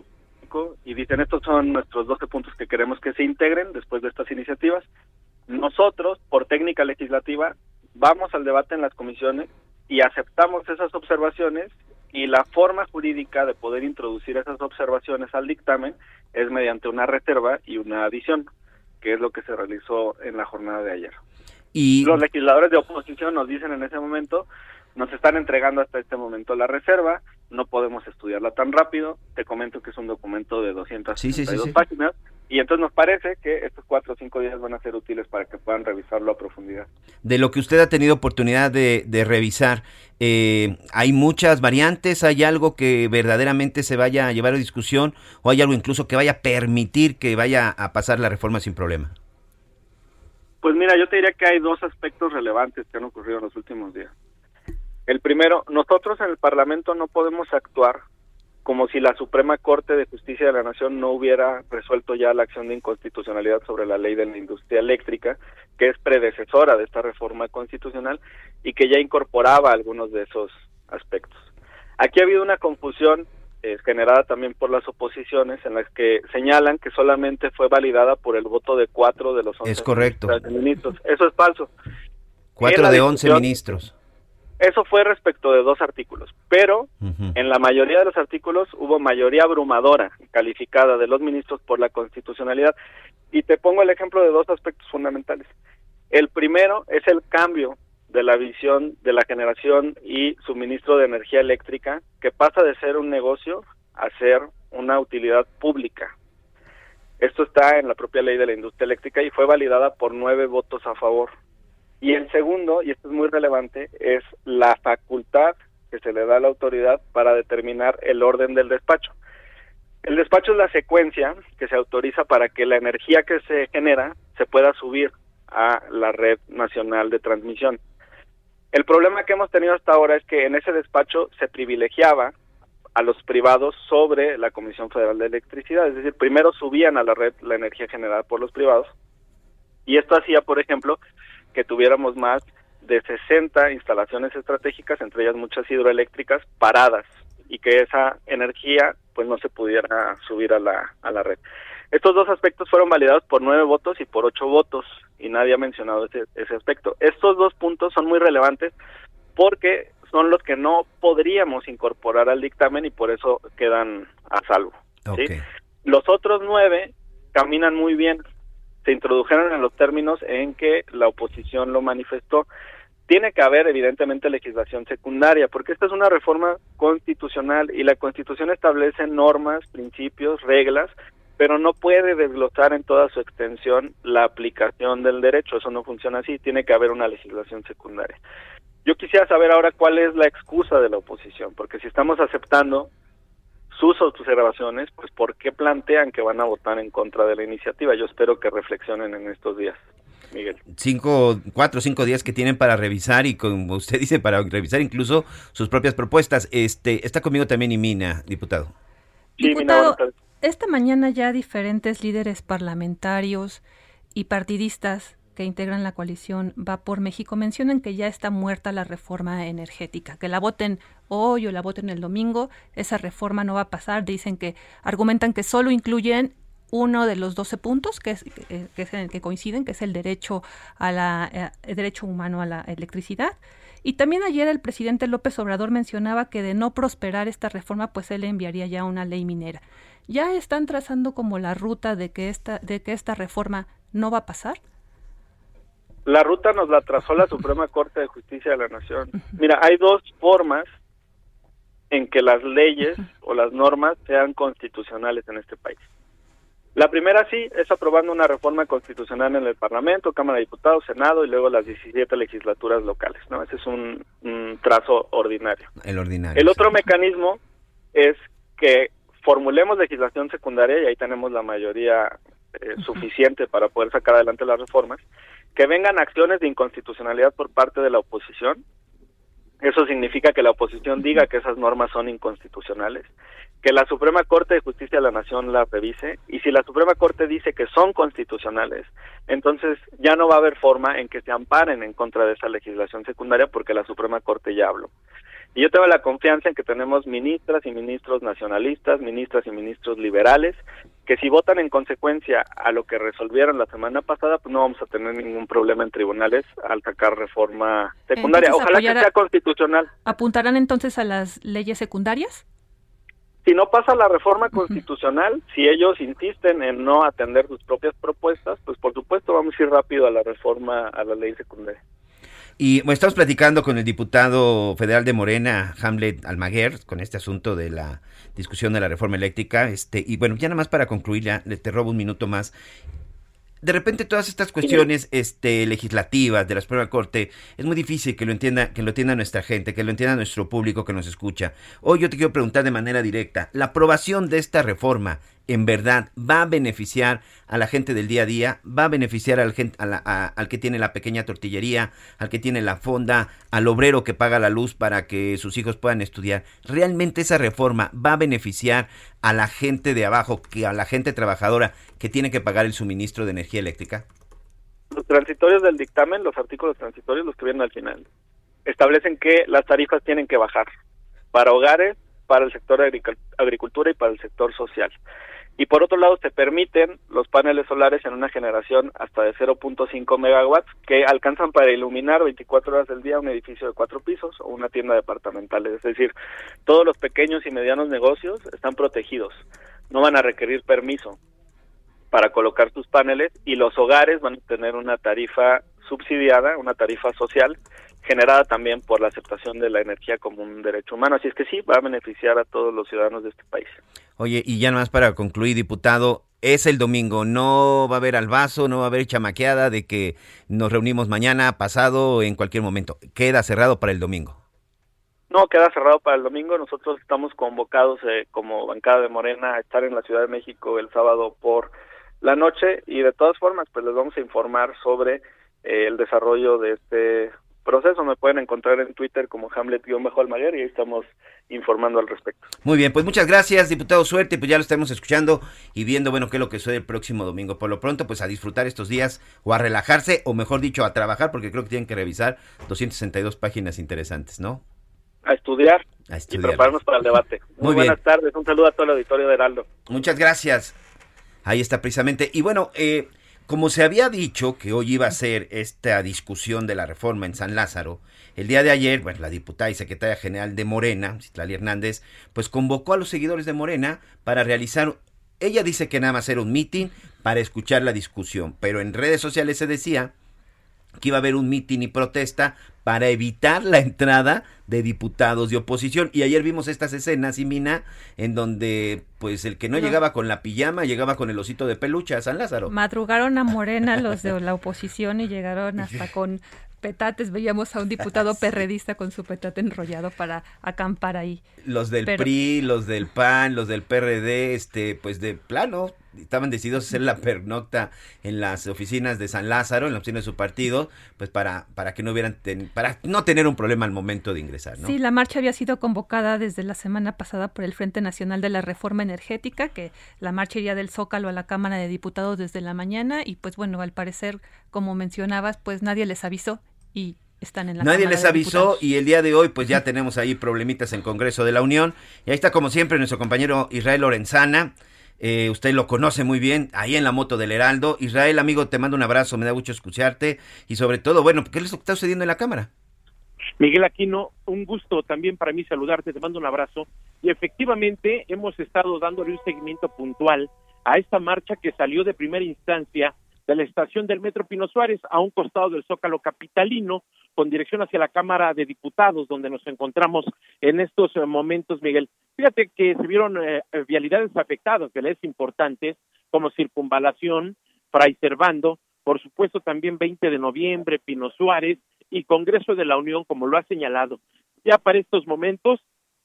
y dicen estos son nuestros 12 puntos que queremos que se integren después de estas iniciativas. Nosotros, por técnica legislativa, vamos al debate en las comisiones y aceptamos esas observaciones y la forma jurídica de poder introducir esas observaciones al dictamen es mediante una reserva y una adición, que es lo que se realizó en la jornada de ayer. Y Los legisladores de oposición nos dicen en ese momento, nos están entregando hasta este momento la reserva, no podemos estudiarla tan rápido, te comento que es un documento de 262 Sí, sí, sí, sí. páginas, y entonces nos parece que estos cuatro o cinco días van a ser útiles para que puedan revisarlo a profundidad. de lo que usted ha tenido oportunidad de, de revisar, eh, ¿hay muchas variantes? ¿Hay algo que verdaderamente se vaya a llevar a discusión? ¿O hay algo incluso que vaya a permitir que vaya a pasar la reforma sin problema? Pues mira, yo te diría que hay dos aspectos relevantes que han ocurrido en los últimos días. El primero, nosotros en el Parlamento no podemos actuar como si la Suprema Corte de Justicia de la Nación no hubiera resuelto ya la acción de inconstitucionalidad sobre la ley de la industria eléctrica, que es predecesora de esta reforma constitucional y que ya incorporaba algunos de esos aspectos. Aquí ha habido una confusión eh, generada también por las oposiciones en las que señalan que solamente fue validada por el voto de cuatro de los once Es correcto. ministros. Eso es falso. Cuatro de once ministros. Eso fue respecto de dos artículos, pero en la mayoría de los artículos hubo mayoría abrumadora calificada de los ministros por la constitucionalidad. Y te pongo el ejemplo de dos aspectos fundamentales. El primero es el cambio de la visión de la generación y suministro de energía eléctrica, que pasa de ser un negocio a ser una utilidad pública. Esto está en la propia ley de la industria eléctrica y fue validada por nueve votos a favor. Y el segundo, y esto es muy relevante, es la facultad que se le da a la autoridad para determinar el orden del despacho. El despacho es la secuencia que se autoriza para que la energía que se genera se pueda subir a la red nacional de transmisión. El problema que hemos tenido hasta ahora es que en ese despacho se privilegiaba a los privados sobre la Comisión Federal de Electricidad, es decir, primero subían a la red la energía generada por los privados y esto hacía, por ejemplo, que tuviéramos más de 60 instalaciones estratégicas, entre ellas muchas hidroeléctricas, paradas y que esa energía pues no se pudiera subir a la, a la red. Estos dos aspectos fueron validados por nueve votos y por ocho votos y nadie ha mencionado ese, ese aspecto. Estos dos puntos son muy relevantes porque son los que no podríamos incorporar al dictamen y por eso quedan a salvo. ¿sí? Los otros nueve caminan muy bien, se introdujeron en los términos en que la oposición lo manifestó. Tiene que haber, evidentemente, legislación secundaria, porque esta es una reforma constitucional y la Constitución establece normas, principios, reglas, pero no puede desglosar en toda su extensión la aplicación del derecho. Eso no funciona así, tiene que haber una legislación secundaria. Yo quisiera saber ahora cuál es la excusa de la oposición, porque si estamos aceptando sus observaciones, pues ¿por qué plantean que van a votar en contra de la iniciativa? Yo espero que reflexionen en estos días. Miguel. Cinco, cuatro o cinco días que tienen para revisar y como usted dice, para revisar incluso sus propias propuestas. Este, está conmigo también Imina, diputado. Sí, Diputado, Mina, esta mañana ya diferentes líderes parlamentarios y partidistas que integran la coalición Va por México mencionan que ya está muerta la reforma energética, que la voten hoy o la voten el domingo, esa reforma no va a pasar, dicen que argumentan que solo incluyen uno de los 12 puntos que es, eh, que es en el que coinciden, que es el derecho a la eh, el derecho humano a la electricidad. Y también ayer el presidente López Obrador mencionaba que de no prosperar esta reforma, pues él enviaría ya una ley minera. ¿Ya están trazando como la ruta de que esta, de que esta reforma no va a pasar? La ruta nos la trazó la Suprema Corte de Justicia de la Nación. Mira, hay dos formas en que las leyes o las normas sean constitucionales en este país. La primera sí es aprobando una reforma constitucional en el Parlamento, Cámara de Diputados, Senado y luego las 17 legislaturas locales, ¿no? Ese es un, un trazo ordinario. El ordinario. El otro mecanismo es que formulemos legislación secundaria y ahí tenemos la mayoría eh, suficiente para poder sacar adelante las reformas, que vengan acciones de inconstitucionalidad por parte de la oposición. Eso significa que la oposición diga que esas normas son inconstitucionales, que la Suprema Corte de Justicia de la Nación la revise y si la Suprema Corte dice que son constitucionales, entonces ya no va a haber forma en que se amparen en contra de esa legislación secundaria porque la Suprema Corte ya habló. Y yo tengo la confianza en que tenemos ministras y ministros nacionalistas, ministras y ministros liberales, que si votan en consecuencia a lo que resolvieron la semana pasada, pues no vamos a tener ningún problema en tribunales al sacar reforma secundaria. Entonces, Ojalá que sea constitucional. ¿Apuntarán entonces a las leyes secundarias? Si no pasa la reforma constitucional, si ellos insisten en no atender sus propias propuestas, pues por supuesto vamos a ir rápido a la reforma a la ley secundaria. Y bueno, estamos platicando con el diputado federal de Morena, Hamlet Almaguer, con este asunto de la discusión de la reforma eléctrica. Este, y bueno, ya nada más para concluir, ya le- te robo un minuto más. De repente todas estas cuestiones este, legislativas de la Suprema Corte es muy difícil que lo entienda, que lo entienda nuestra gente, que lo entienda nuestro público que nos escucha. Hoy yo te quiero preguntar de manera directa, ¿la aprobación de esta reforma en verdad va a beneficiar a la gente del día a día? ¿Va a beneficiar al, gen- a la- a- al que tiene la pequeña tortillería, al que tiene la fonda, al obrero que paga la luz para que sus hijos puedan estudiar? ¿Realmente esa reforma va a beneficiar a la gente de abajo, que a la gente trabajadora que tiene que pagar el suministro de energía eléctrica? Los transitorios del dictamen, los artículos transitorios, los que vienen al final, establecen que las tarifas tienen que bajar para hogares para el sector agric- agricultura y para el sector social. Y por otro lado, te permiten los paneles solares en una generación hasta de 0.5 megawatts que alcanzan para iluminar 24 horas del día un edificio de cuatro pisos o una tienda departamental. Es decir, todos los pequeños y medianos negocios están protegidos. No van a requerir permiso para colocar sus paneles y los hogares van a tener una tarifa subsidiada, una tarifa social generada también por la aceptación de la energía como un derecho humano. Así es que sí, va a beneficiar a todos los ciudadanos de este país. Oye, y ya nomás para concluir, diputado, es el domingo, no va a haber albazo, no va a haber chamaqueada de que nos reunimos mañana, pasado, en cualquier momento. Queda cerrado para el domingo. No, queda cerrado para el domingo. Nosotros estamos convocados eh, como bancada de Morena a estar en la Ciudad de México el sábado por la noche y de todas formas pues les vamos a informar sobre eh, el desarrollo de este proceso. Me pueden encontrar en Twitter como Hamlet-Almaguer y ahí estamos informando al respecto. Muy bien, pues muchas gracias, diputado Suerte, pues ya lo estamos escuchando y viendo, bueno, qué es lo que sucede el próximo domingo. Por lo pronto, pues a disfrutar estos días o a relajarse, o mejor dicho, a trabajar, porque creo que tienen que revisar 262 páginas interesantes, ¿no? A estudiar, A y estudiar. prepararnos para el debate. Muy, Muy bien. buenas tardes. Un saludo a todo el auditorio de Heraldo. Muchas gracias. Ahí está precisamente. Y bueno, eh, como se había dicho que hoy iba a ser esta discusión de la reforma en San Lázaro, el día de ayer, bueno, la diputada y secretaria general de Morena, Citlali Hernández, pues convocó a los seguidores de Morena para realizar, ella dice que nada más era un meeting para escuchar la discusión, pero en redes sociales se decía que iba a haber un mitin y protesta para evitar la entrada de diputados de oposición. Y ayer vimos estas escenas, y Mina, en donde pues el que no No. llegaba con la pijama llegaba con el osito de peluche a San Lázaro. Madrugaron a Morena [laughs] los de la oposición y llegaron hasta [laughs] con petates. Veíamos a un diputado [laughs] perredista con su petate enrollado para acampar ahí. Los del Pero- PRI, los del PAN, los del PRD, este, pues de plano, estaban decididos a hacer la pernocta en las oficinas de San Lázaro, en la oficina de su partido, pues para, para que no hubieran, ten- para no tener un problema al momento de ingresar, ¿no? Sí, la marcha había sido convocada desde la semana pasada por el Frente Nacional de la Reforma Energética, que la marcha iría del Zócalo a la Cámara de Diputados desde la mañana y pues bueno, al parecer, como mencionabas, pues nadie les avisó y están en la Nadie Cámara les avisó y el día de hoy pues ya tenemos ahí problemitas en Congreso de la Unión. Y ahí está como siempre nuestro compañero Israel Lorenzana. Eh, usted lo conoce muy bien, ahí en la moto del Heraldo. Israel, amigo, te mando un abrazo, me da mucho escucharte. Y sobre todo, bueno, ¿qué es lo que está sucediendo en la Cámara? Miguel Aquino, un gusto también para mí saludarte, te mando un abrazo. Y efectivamente hemos estado dándole un seguimiento puntual a esta marcha que salió de primera instancia de la estación del Metro Pino Suárez a un costado del Zócalo Capitalino con dirección hacia la Cámara de Diputados donde nos encontramos en estos eh, momentos, Miguel. Fíjate que se vieron eh, eh, vialidades afectadas, vialidades importantes como Circunvalación, Fray Servando, por supuesto también 20 de noviembre, Pino Suárez y Congreso de la Unión, como lo ha señalado. Ya para estos momentos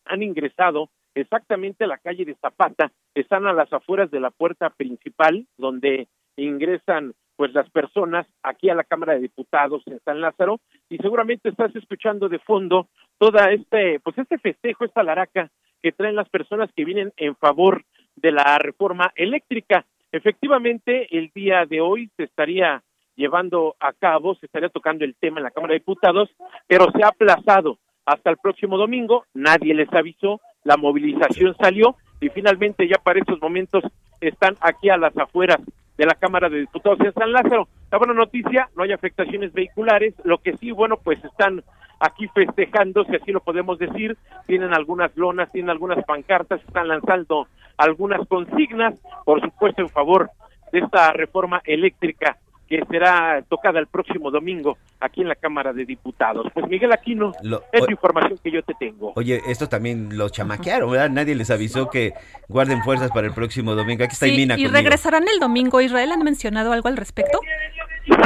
han ingresado exactamente a la calle de Zapata, están a las afueras de la puerta principal, donde ingresan pues las personas aquí a la Cámara de Diputados en San Lázaro y seguramente estás escuchando de fondo toda este pues este festejo, esta laraca que traen las personas que vienen en favor de la reforma eléctrica. Efectivamente, el día de hoy se estaría llevando a cabo, se estaría tocando el tema en la Cámara de Diputados, pero se ha aplazado hasta el próximo domingo, nadie les avisó, la movilización salió y finalmente ya para estos momentos están aquí a las afueras de la Cámara de Diputados en San Lázaro. La buena noticia, no hay afectaciones vehiculares, lo que sí, bueno, pues están aquí festejando, si así lo podemos decir, tienen algunas lonas, tienen algunas pancartas, están lanzando algunas consignas, por supuesto en favor de esta reforma eléctrica que será tocada el próximo domingo aquí en la Cámara de Diputados. Pues Miguel Aquino, Lo- es o- la información que yo te tengo. Oye, estos también los chamaquearon, ¿verdad? Nadie les avisó que guarden fuerzas para el próximo domingo. Aquí está Sí, Mina y conmigo. regresarán el domingo. Israel, ¿han mencionado algo al respecto?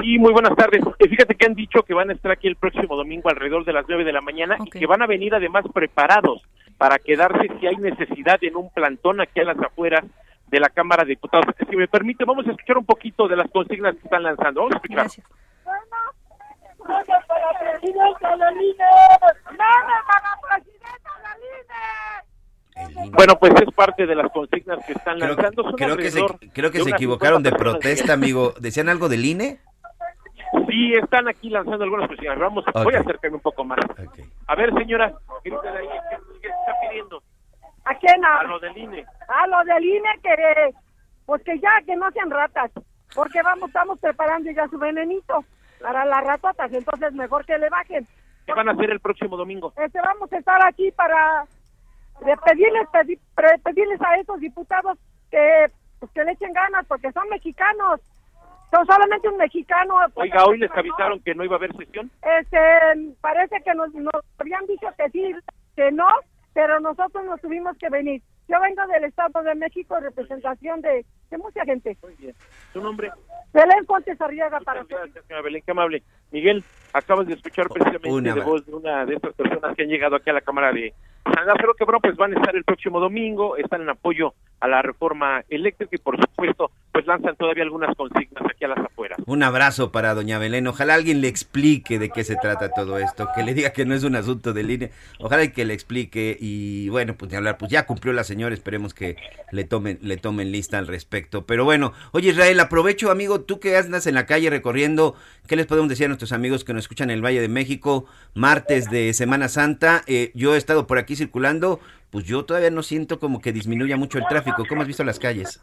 Sí, muy buenas tardes. Eh, Fíjate que han dicho que van a estar aquí el próximo domingo alrededor de las nueve de la mañana y que van a venir además preparados para quedarse si hay necesidad en un plantón aquí a las afueras de la Cámara de Diputados. Si me permite, vamos a escuchar un poquito de las consignas que están lanzando. Vamos a escuchar. Bueno, pues es parte de las consignas que están Creo, lanzando. Son creo que se, alrededor creo que de se equivocaron de 50 personas. protesta, amigo. ¿Decían algo del INE? Sí, están aquí lanzando algunas consignas. Vamos, voy a acercarme un poco más. A ver, señora, grítale ahí, ¿qué, qué está pidiendo? ¿A quién? A lo del INE. A lo del INE que, pues que ya, que no sean ratas, porque vamos, estamos preparando ya su venenito para las ratotas, entonces mejor que le bajen. ¿Qué van a hacer el próximo domingo? Este, vamos a estar aquí para de pedirles, pedi- pre- pedirles a esos diputados que, pues, que le echen ganas, porque son mexicanos. Son solamente un mexicano. pues, Oiga, hoy les avisaron que no iba a haber sesión. Este, parece que nos, nos habían dicho que sí, que no, pero nosotros nos tuvimos que venir. Yo vengo del Estado de México, en representación de, de mucha gente. Muy bien. ¿Su nombre? Belén Fuentes Arriaga para Gracias, señora Belén, qué amable. Miguel, acabas de escuchar precisamente Una de voz de una de estas personas que han llegado aquí a la Cámara de San Lázaro, que bueno, pues van a estar el próximo domingo, están en apoyo a la reforma eléctrica y por supuesto, pues lanzan todavía algunas consignas aquí a las afueras. Un abrazo para doña Belén. Ojalá alguien le explique de qué se trata todo esto, que le diga que no es un asunto de línea. Ojalá que le explique y bueno, pues ni hablar, pues ya cumplió la señora, esperemos que le tomen le tomen lista al respecto. Pero bueno, oye Israel, aprovecho amigo, tú que andas en la calle recorriendo, ¿qué les podemos decir a nuestros amigos que nos escuchan en el Valle de México, martes de Semana Santa? Eh, yo he estado por aquí circulando, pues yo todavía no siento como que disminuya mucho el tráfico. ¿Cómo has visto las calles?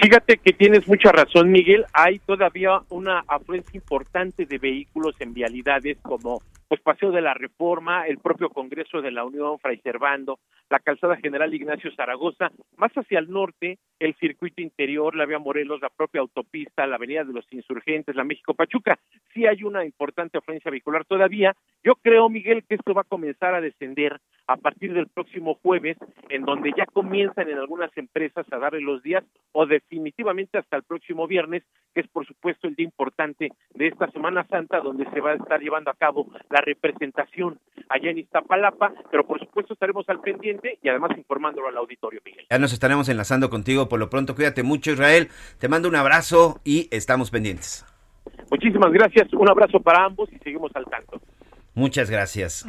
Fíjate que tienes mucha razón, Miguel. Hay todavía una afluencia importante de vehículos en vialidades como pues Paseo de la Reforma, el propio Congreso de la Unión, Fray Servando, la Calzada General Ignacio Zaragoza, más hacia el norte, el circuito interior, la vía Morelos, la propia autopista, la Avenida de los Insurgentes, la México Pachuca. Sí hay una importante afluencia vehicular todavía. Yo creo, Miguel, que esto va a comenzar a descender a partir del próximo jueves, en donde ya comienzan en algunas empresas a darle los días o definitivamente hasta el próximo viernes, que es por supuesto el día importante de esta Semana Santa, donde se va a estar llevando a cabo la representación allá en Iztapalapa, pero por supuesto estaremos al pendiente y además informándolo al auditorio, Miguel. Ya nos estaremos enlazando contigo por lo pronto. Cuídate mucho, Israel. Te mando un abrazo y estamos pendientes. Muchísimas gracias, un abrazo para ambos y seguimos al tanto. Muchas gracias.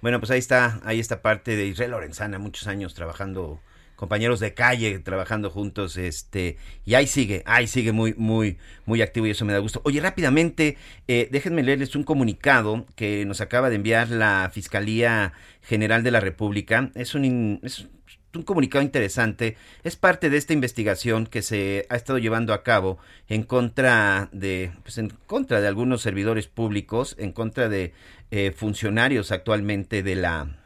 Bueno, pues ahí está, ahí está parte de Israel Lorenzana, muchos años trabajando, compañeros de calle, trabajando juntos, este, y ahí sigue, ahí sigue muy, muy, muy activo y eso me da gusto. Oye, rápidamente, eh, déjenme leerles un comunicado que nos acaba de enviar la Fiscalía General de la República. Es un, es un comunicado interesante. Es parte de esta investigación que se ha estado llevando a cabo en contra de, pues en contra de algunos servidores públicos, en contra de eh, funcionarios actualmente de la,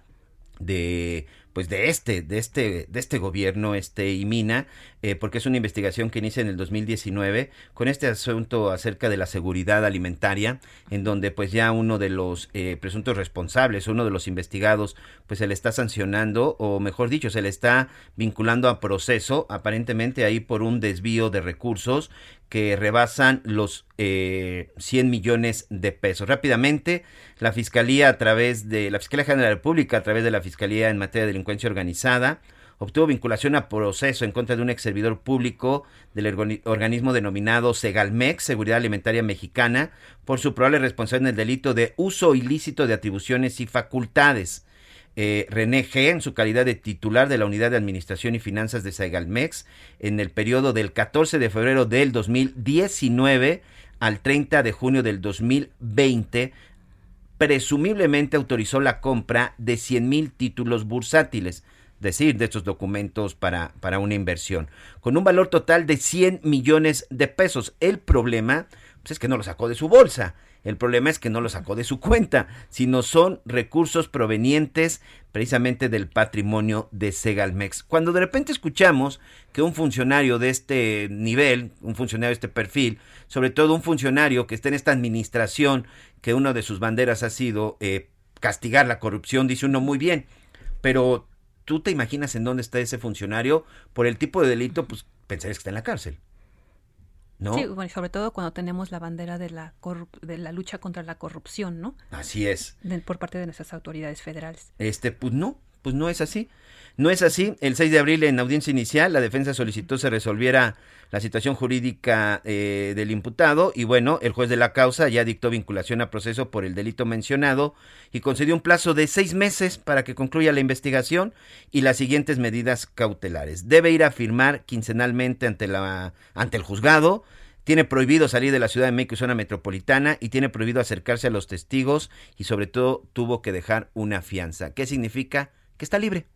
de pues de este, de este, de este gobierno, este IMINA, eh, porque es una investigación que inicia en el 2019 con este asunto acerca de la seguridad alimentaria, en donde pues ya uno de los eh, presuntos responsables, uno de los investigados, pues se le está sancionando, o mejor dicho, se le está vinculando a proceso, aparentemente ahí por un desvío de recursos que rebasan los eh, 100 millones de pesos. Rápidamente, la Fiscalía a través de la Fiscalía General de la República, a través de la Fiscalía en materia de delincuencia organizada, obtuvo vinculación a proceso en contra de un ex servidor público del organi- organismo denominado Segalmex, Seguridad Alimentaria Mexicana, por su probable responsabilidad en el delito de uso ilícito de atribuciones y facultades. Eh, René G., en su calidad de titular de la Unidad de Administración y Finanzas de Segalmex, en el periodo del 14 de febrero del 2019 al 30 de junio del 2020, presumiblemente autorizó la compra de 100 mil títulos bursátiles, es decir, de estos documentos para, para una inversión, con un valor total de 100 millones de pesos. El problema pues, es que no lo sacó de su bolsa. El problema es que no lo sacó de su cuenta, sino son recursos provenientes precisamente del patrimonio de Segalmex. Cuando de repente escuchamos que un funcionario de este nivel, un funcionario de este perfil, sobre todo un funcionario que está en esta administración, que una de sus banderas ha sido eh, castigar la corrupción, dice uno muy bien, pero tú te imaginas en dónde está ese funcionario por el tipo de delito, pues pensarías que está en la cárcel. ¿No? Sí, bueno, y sobre todo cuando tenemos la bandera de la, de la lucha contra la corrupción, ¿no? Así es. De- por parte de nuestras autoridades federales. Este, pues no, pues no es así. No es así. El 6 de abril, en audiencia inicial, la defensa solicitó se resolviera la situación jurídica eh, del imputado y bueno, el juez de la causa ya dictó vinculación a proceso por el delito mencionado y concedió un plazo de seis meses para que concluya la investigación y las siguientes medidas cautelares. Debe ir a firmar quincenalmente ante, la, ante el juzgado, tiene prohibido salir de la Ciudad de México y zona metropolitana y tiene prohibido acercarse a los testigos y sobre todo tuvo que dejar una fianza. ¿Qué significa? Que está libre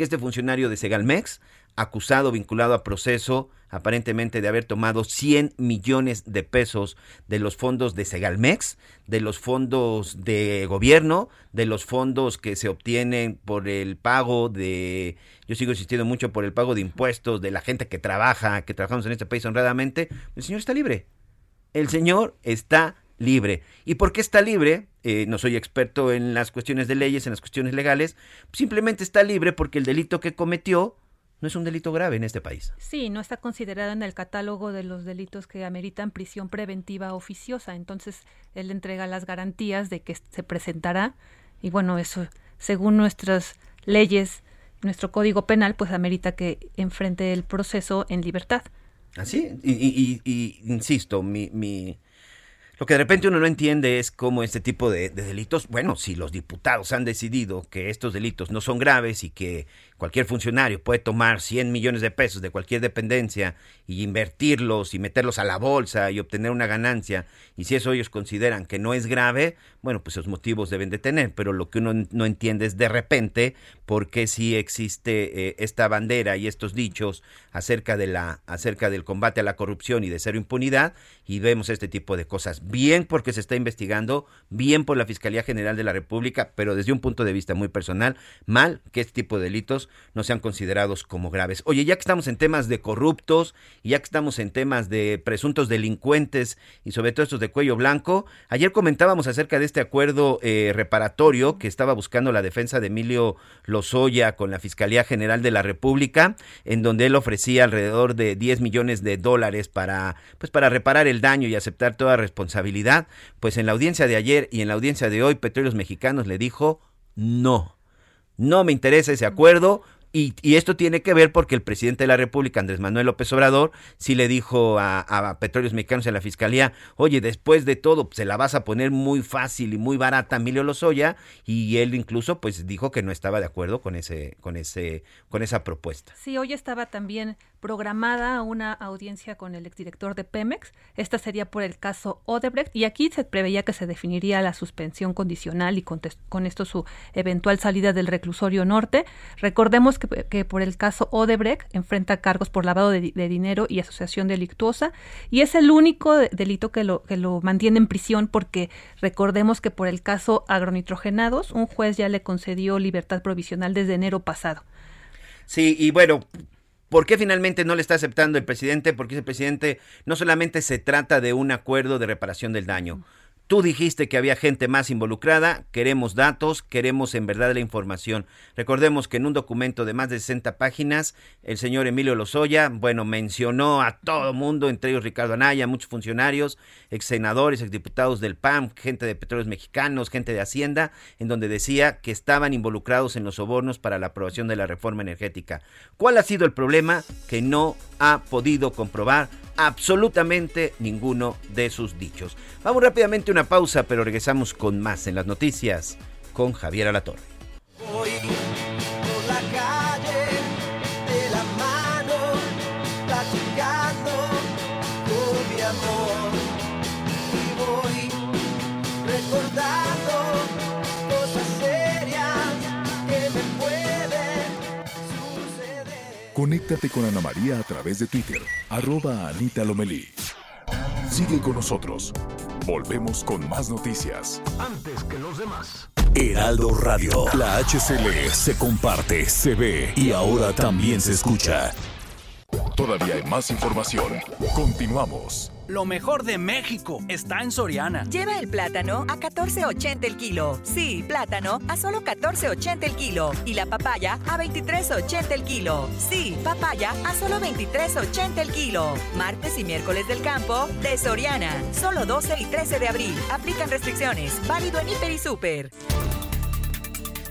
que este funcionario de Segalmex, acusado, vinculado a proceso, aparentemente de haber tomado 100 millones de pesos de los fondos de Segalmex, de los fondos de gobierno, de los fondos que se obtienen por el pago de, yo sigo insistiendo mucho por el pago de impuestos de la gente que trabaja, que trabajamos en este país honradamente, el señor está libre. El señor está libre. ¿Y por qué está libre? Eh, no soy experto en las cuestiones de leyes, en las cuestiones legales. Simplemente está libre porque el delito que cometió no es un delito grave en este país. Sí, no está considerado en el catálogo de los delitos que ameritan prisión preventiva oficiosa. Entonces, él entrega las garantías de que se presentará. Y bueno, eso, según nuestras leyes, nuestro código penal, pues amerita que enfrente el proceso en libertad. Así, y, y- y- y, insisto, mi, mi- lo que de repente uno no entiende es cómo este tipo de, de delitos, bueno, si los diputados han decidido que estos delitos no son graves y que cualquier funcionario puede tomar 100 millones de pesos de cualquier dependencia y invertirlos y meterlos a la bolsa y obtener una ganancia, y si eso ellos consideran que no es grave, bueno, pues esos motivos deben de tener, pero lo que uno no entiende es de repente por qué sí existe eh, esta bandera y estos dichos acerca de la acerca del combate a la corrupción y de cero impunidad y vemos este tipo de cosas. Bien porque se está investigando bien por la Fiscalía General de la República pero desde un punto de vista muy personal mal que este tipo de delitos no sean considerados como graves oye ya que estamos en temas de corruptos y ya que estamos en temas de presuntos delincuentes y sobre todo estos de cuello blanco ayer comentábamos acerca de este acuerdo eh, reparatorio que estaba buscando la defensa de Emilio Lozoya con la Fiscalía General de la República, en donde él ofrecía alrededor de 10 millones de dólares para, pues para reparar el daño y aceptar toda responsabilidad. Pues en la audiencia de ayer y en la audiencia de hoy, Petróleos Mexicanos le dijo no. No me interesa ese acuerdo. Y, y esto tiene que ver porque el presidente de la República, Andrés Manuel López Obrador, sí le dijo a, Petróleos Mexicanos en la Fiscalía, oye, después de todo, se la vas a poner muy fácil y muy barata a Emilio Lozoya, y él incluso pues dijo que no estaba de acuerdo con ese, con ese, con esa propuesta. Sí, hoy estaba también programada una audiencia con el exdirector de Pemex. Esta sería por el caso Odebrecht y aquí se preveía que se definiría la suspensión condicional y con, con esto su eventual salida del reclusorio norte. Recordemos que, por el caso Odebrecht enfrenta cargos por lavado de, di- de dinero y asociación delictuosa y es el único de- delito que lo, que lo mantiene en prisión porque recordemos que por el caso agronitrogenados un juez ya le concedió libertad provisional desde enero pasado. Sí, y bueno, ¿por qué finalmente no le está aceptando el presidente? Porque el presidente no solamente se trata de un acuerdo de reparación del daño. Tú dijiste que había gente más involucrada, queremos datos, queremos en verdad la información. Recordemos que en un documento de más de 60 páginas, el señor Emilio Lozoya, bueno, mencionó a todo mundo, entre ellos Ricardo Anaya, muchos funcionarios, ex senadores, ex diputados del PAN, gente de Petróleos Mexicanos, gente de Hacienda, en donde decía que estaban involucrados en los sobornos para la aprobación de la reforma energética. ¿Cuál ha sido el problema? Que no ha podido comprobar absolutamente ninguno de sus dichos. Vamos rápidamente a una pausa, pero regresamos con más en las noticias con Javier Alatorre. Conéctate con Ana María a través de Twitter, arroba Anita Lomelí. Sigue con nosotros. Volvemos con más noticias. Antes que los demás. Heraldo Radio. La HCL se comparte, se ve y ahora también se escucha. Todavía hay más información. Continuamos. Lo mejor de México está en Soriana. Lleva el plátano a 14.80 el kilo. Sí, plátano a solo 14.80 el kilo. Y la papaya a 23.80 el kilo. Sí, papaya a solo 23.80 el kilo. Martes y miércoles del campo de Soriana. Solo 12 y 13 de abril. Aplican restricciones. Válido en Hiper y Super.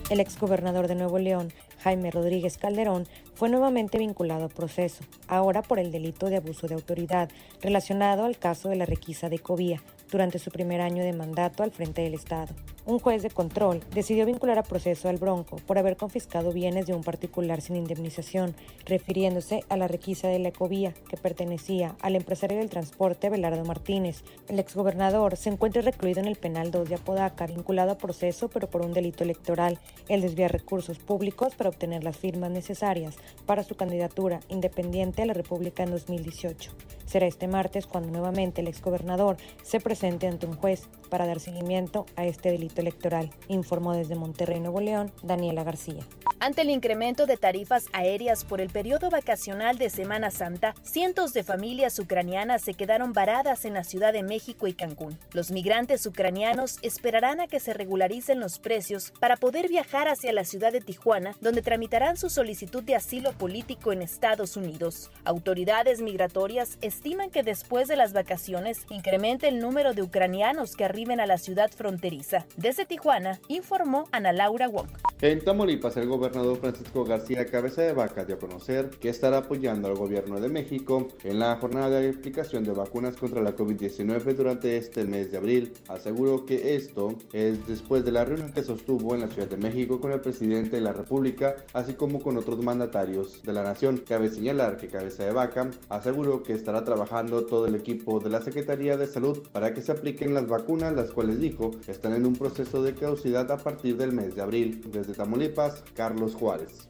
El exgobernador de Nuevo León, Jaime Rodríguez Calderón, fue nuevamente vinculado a proceso, ahora por el delito de abuso de autoridad relacionado al caso de la requisa de Covía, durante su primer año de mandato al frente del Estado. Un juez de control decidió vincular a proceso al Bronco por haber confiscado bienes de un particular sin indemnización, refiriéndose a la requisa de la ecovía que pertenecía al empresario del transporte Belardo Martínez. El exgobernador se encuentra recluido en el penal 2 de Apodaca, vinculado a proceso pero por un delito electoral, el desviar recursos públicos para obtener las firmas necesarias para su candidatura independiente a la República en 2018. Será este martes cuando nuevamente el exgobernador se presente ante un juez para dar seguimiento a este delito electoral, informó desde Monterrey, Nuevo León, Daniela García. Ante el incremento de tarifas aéreas por el periodo vacacional de Semana Santa, cientos de familias ucranianas se quedaron varadas en la Ciudad de México y Cancún. Los migrantes ucranianos esperarán a que se regularicen los precios para poder viajar hacia la ciudad de Tijuana, donde tramitarán su solicitud de asilo político en Estados Unidos. Autoridades migratorias estiman que después de las vacaciones incremente el número de ucranianos que arriben a la ciudad fronteriza. Desde Tijuana, informó Ana Laura Wong. En Tamaulipas, el gobernador Francisco García Cabeza de Vaca dio a conocer que estará apoyando al gobierno de México en la jornada de aplicación de vacunas contra la COVID-19 durante este mes de abril. Aseguró que esto es después de la reunión que sostuvo en la Ciudad de México con el presidente de la República, así como con otros mandatarios de la nación. Cabe señalar que Cabeza de Vaca aseguró que estará trabajando todo el equipo de la Secretaría de Salud para que se apliquen las vacunas, las cuales dijo están en un proceso de caducidad a partir del mes de abril. Desde Tamaulipas, Carlos Juárez.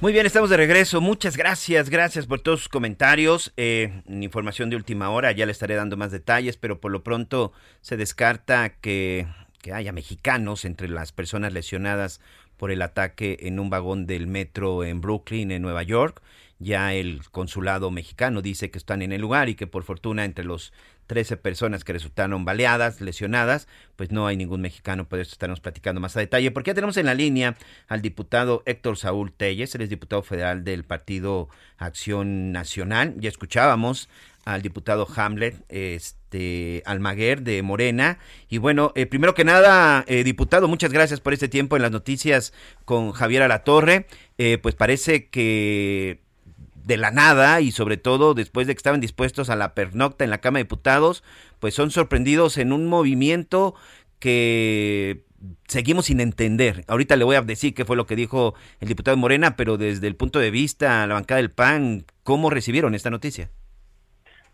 Muy bien, estamos de regreso. Muchas gracias, gracias por todos sus comentarios. Eh, información de última hora, ya le estaré dando más detalles, pero por lo pronto se descarta que, que haya mexicanos entre las personas lesionadas por el ataque en un vagón del metro en Brooklyn, en Nueva York. Ya el consulado mexicano dice que están en el lugar y que por fortuna entre los 13 personas que resultaron baleadas, lesionadas, pues no hay ningún mexicano, por eso estaremos platicando más a detalle, porque ya tenemos en la línea al diputado Héctor Saúl Telles, él es diputado federal del Partido Acción Nacional, ya escuchábamos al diputado Hamlet, este Almaguer de Morena. Y bueno, eh, primero que nada, eh, diputado, muchas gracias por este tiempo en las noticias con Javier Alatorre. Eh, pues parece que de la nada y sobre todo después de que estaban dispuestos a la pernocta en la Cámara de Diputados, pues son sorprendidos en un movimiento que seguimos sin entender. Ahorita le voy a decir qué fue lo que dijo el diputado de Morena, pero desde el punto de vista la bancada del PAN, ¿cómo recibieron esta noticia?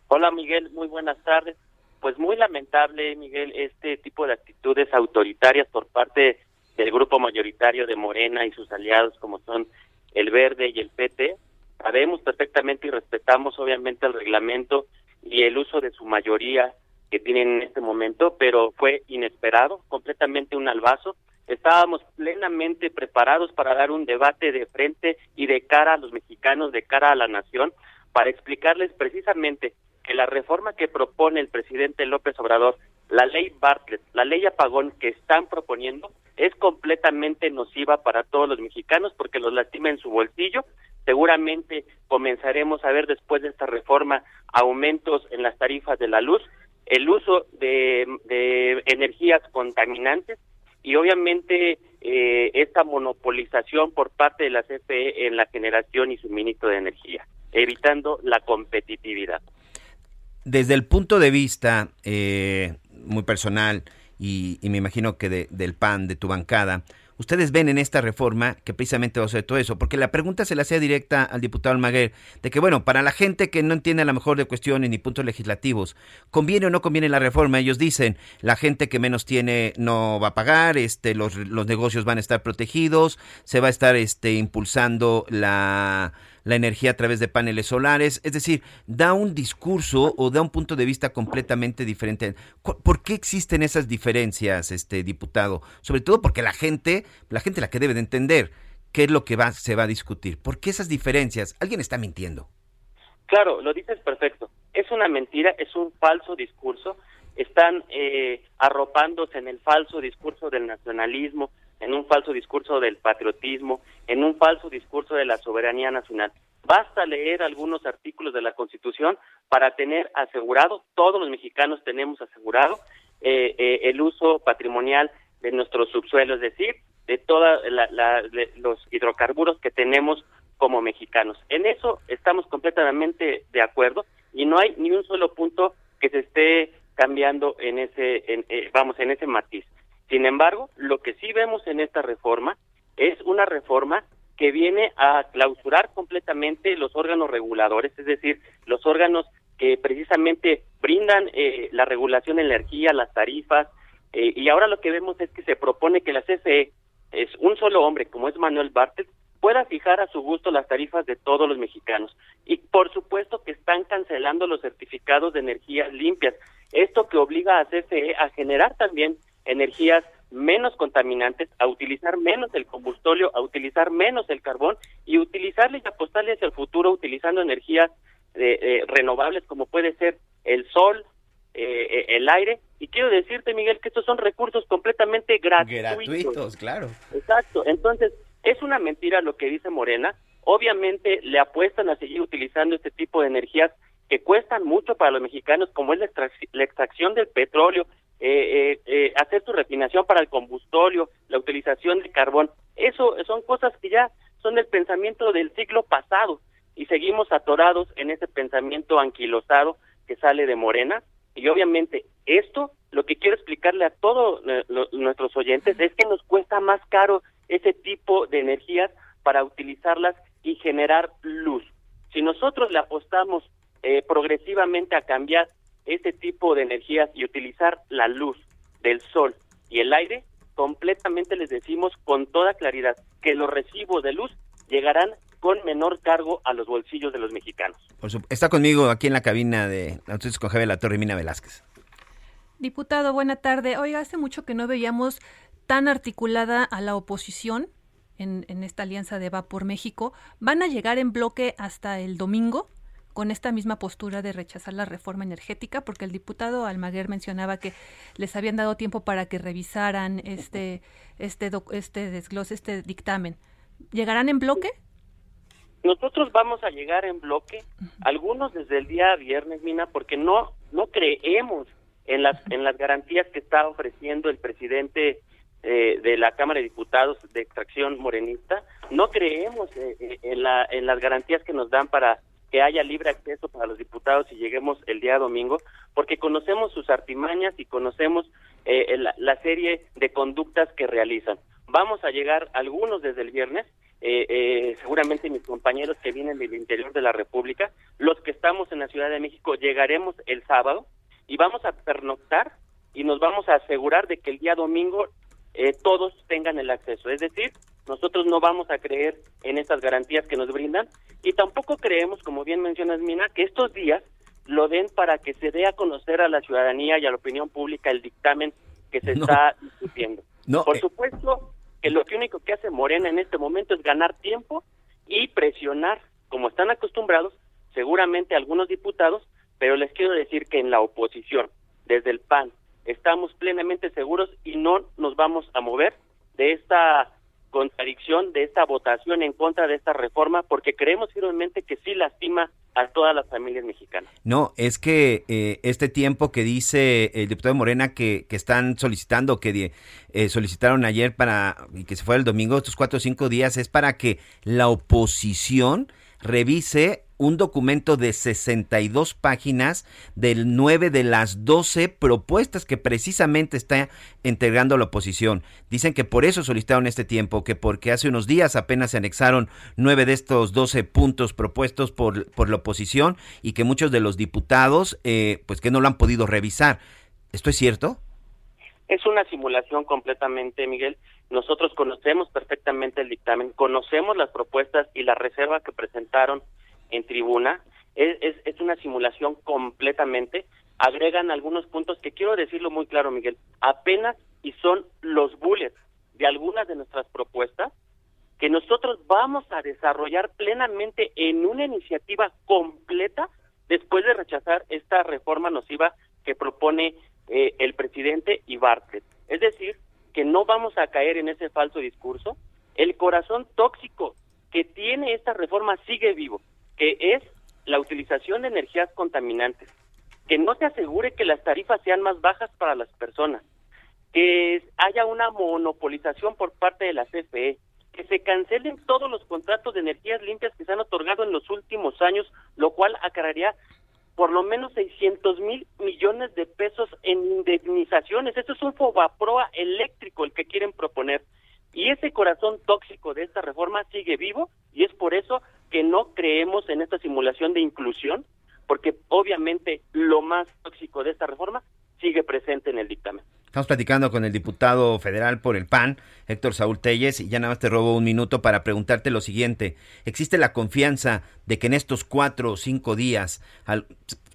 Hola Miguel, muy buenas tardes. Pues muy lamentable, Miguel, este tipo de actitudes autoritarias por parte del grupo mayoritario de Morena y sus aliados como son el Verde y el PT. Sabemos perfectamente y respetamos obviamente el reglamento y el uso de su mayoría que tienen en este momento, pero fue inesperado, completamente un albazo. Estábamos plenamente preparados para dar un debate de frente y de cara a los mexicanos, de cara a la nación, para explicarles precisamente que la reforma que propone el presidente López Obrador, la ley Bartlett, la ley apagón que están proponiendo, es completamente nociva para todos los mexicanos porque los lastima en su bolsillo. Seguramente comenzaremos a ver después de esta reforma aumentos en las tarifas de la luz, el uso de, de energías contaminantes y obviamente eh, esta monopolización por parte de la CFE en la generación y suministro de energía, evitando la competitividad desde el punto de vista eh, muy personal y, y, me imagino que de, del PAN, de tu bancada, ustedes ven en esta reforma que precisamente va a ser todo eso, porque la pregunta se la hacía directa al diputado Almaguer, de que bueno, para la gente que no entiende a lo mejor de cuestiones ni puntos legislativos, ¿conviene o no conviene la reforma? Ellos dicen, la gente que menos tiene no va a pagar, este, los, los negocios van a estar protegidos, se va a estar este, impulsando la la energía a través de paneles solares, es decir, da un discurso o da un punto de vista completamente diferente. ¿Por qué existen esas diferencias, este diputado? Sobre todo porque la gente, la gente la que debe de entender qué es lo que va, se va a discutir. ¿Por qué esas diferencias? Alguien está mintiendo. Claro, lo dices perfecto. Es una mentira, es un falso discurso. Están eh, arropándose en el falso discurso del nacionalismo, en un falso discurso del patriotismo, en un falso discurso de la soberanía nacional. Basta leer algunos artículos de la Constitución para tener asegurado, todos los mexicanos tenemos asegurado eh, eh, el uso patrimonial de nuestros subsuelos, es decir, de todos los hidrocarburos que tenemos como mexicanos. En eso estamos completamente de acuerdo y no hay ni un solo punto que se esté cambiando en ese, en, eh, vamos, en ese matiz. Sin embargo, lo que sí vemos en esta reforma es una reforma que viene a clausurar completamente los órganos reguladores, es decir, los órganos que precisamente brindan eh, la regulación de energía, las tarifas, eh, y ahora lo que vemos es que se propone que la CFE es un solo hombre, como es Manuel Bartlett, pueda fijar a su gusto las tarifas de todos los mexicanos. Y por supuesto que están cancelando los certificados de energías limpias. Esto que obliga a CFE a generar también energías menos contaminantes, a utilizar menos el combustorio, a utilizar menos el carbón y utilizarle y apostarle hacia el futuro utilizando energías eh, eh, renovables como puede ser el sol, eh, eh, el aire. Y quiero decirte, Miguel, que estos son recursos completamente gratuitos. Gratuitos, claro. Exacto. Entonces, es una mentira lo que dice Morena. Obviamente le apuestan a seguir utilizando este tipo de energías que cuestan mucho para los mexicanos, como es la, extrac- la extracción del petróleo, eh, eh, eh, hacer su refinación para el combustorio, la utilización de carbón. Eso son cosas que ya son del pensamiento del siglo pasado y seguimos atorados en ese pensamiento anquilosado que sale de Morena. Y obviamente esto, lo que quiero explicarle a todos eh, nuestros oyentes es que nos cuesta más caro ese tipo de energías para utilizarlas y generar luz. Si nosotros le apostamos eh, progresivamente a cambiar ese tipo de energías y utilizar la luz del sol y el aire, completamente les decimos con toda claridad que los recibos de luz llegarán con menor cargo a los bolsillos de los mexicanos. Por está conmigo aquí en la cabina de entonces con Javier La Torre y Mina Velázquez. Diputado, buena tarde. Oiga, hace mucho que no veíamos tan articulada a la oposición en, en esta alianza de Va por México. ¿Van a llegar en bloque hasta el domingo con esta misma postura de rechazar la reforma energética? Porque el diputado Almaguer mencionaba que les habían dado tiempo para que revisaran este, este, este desglose, este dictamen. ¿Llegarán en bloque? Nosotros vamos a llegar en bloque, algunos desde el día viernes, Mina, porque no no creemos en las en las garantías que está ofreciendo el presidente eh, de la Cámara de Diputados de extracción morenista, no creemos eh, eh, en la en las garantías que nos dan para que haya libre acceso para los diputados y lleguemos el día domingo, porque conocemos sus artimañas y conocemos eh, la, la serie de conductas que realizan. Vamos a llegar algunos desde el viernes, eh, eh, seguramente mis compañeros que vienen del interior de la República, los que estamos en la Ciudad de México llegaremos el sábado y vamos a pernoctar y nos vamos a asegurar de que el día domingo eh, todos tengan el acceso. Es decir, nosotros no vamos a creer en estas garantías que nos brindan y tampoco creemos, como bien mencionas, Mina, que estos días lo den para que se dé a conocer a la ciudadanía y a la opinión pública el dictamen que se [laughs] No. está discutiendo. No, Por eh. supuesto que lo único que hace Morena en este momento es ganar tiempo y presionar, como están acostumbrados, seguramente algunos diputados, pero les quiero decir que en la oposición, desde el PAN, estamos plenamente seguros y no nos vamos a mover de esta contradicción, de esta votación en contra de esta reforma, porque creemos firmemente que sí lastima a todas las familias mexicanas. No, es que eh, este tiempo que dice el diputado Morena que, que están solicitando, que eh, solicitaron ayer para y que se fuera el domingo, estos cuatro o cinco días, es para que la oposición revise un documento de 62 páginas del 9 de las 12 propuestas que precisamente está integrando la oposición. Dicen que por eso solicitaron este tiempo, que porque hace unos días apenas se anexaron nueve de estos 12 puntos propuestos por, por la oposición y que muchos de los diputados eh, pues que no lo han podido revisar. ¿Esto es cierto? Es una simulación completamente, Miguel. Nosotros conocemos perfectamente el dictamen, conocemos las propuestas y la reserva que presentaron en tribuna. Es, es, es una simulación completamente. Agregan algunos puntos que quiero decirlo muy claro, Miguel. Apenas y son los bullets de algunas de nuestras propuestas que nosotros vamos a desarrollar plenamente en una iniciativa completa después de rechazar esta reforma nociva que propone eh, el presidente y Bartlett. Es decir, que no vamos a caer en ese falso discurso. El corazón tóxico que tiene esta reforma sigue vivo, que es la utilización de energías contaminantes, que no se asegure que las tarifas sean más bajas para las personas, que haya una monopolización por parte de la CFE, que se cancelen todos los contratos de energías limpias que se han otorgado en los últimos años, lo cual acarrearía por lo menos 600 mil millones de pesos en indemnizaciones. Esto es un fobaproa eléctrico el que quieren proponer. Y ese corazón tóxico de esta reforma sigue vivo y es por eso que no creemos en esta simulación de inclusión, porque obviamente lo más tóxico de esta reforma sigue presente en el dictamen. Estamos platicando con el diputado federal por el PAN, Héctor Saúl Telles, y ya nada más te robo un minuto para preguntarte lo siguiente. ¿Existe la confianza de que en estos cuatro o cinco días,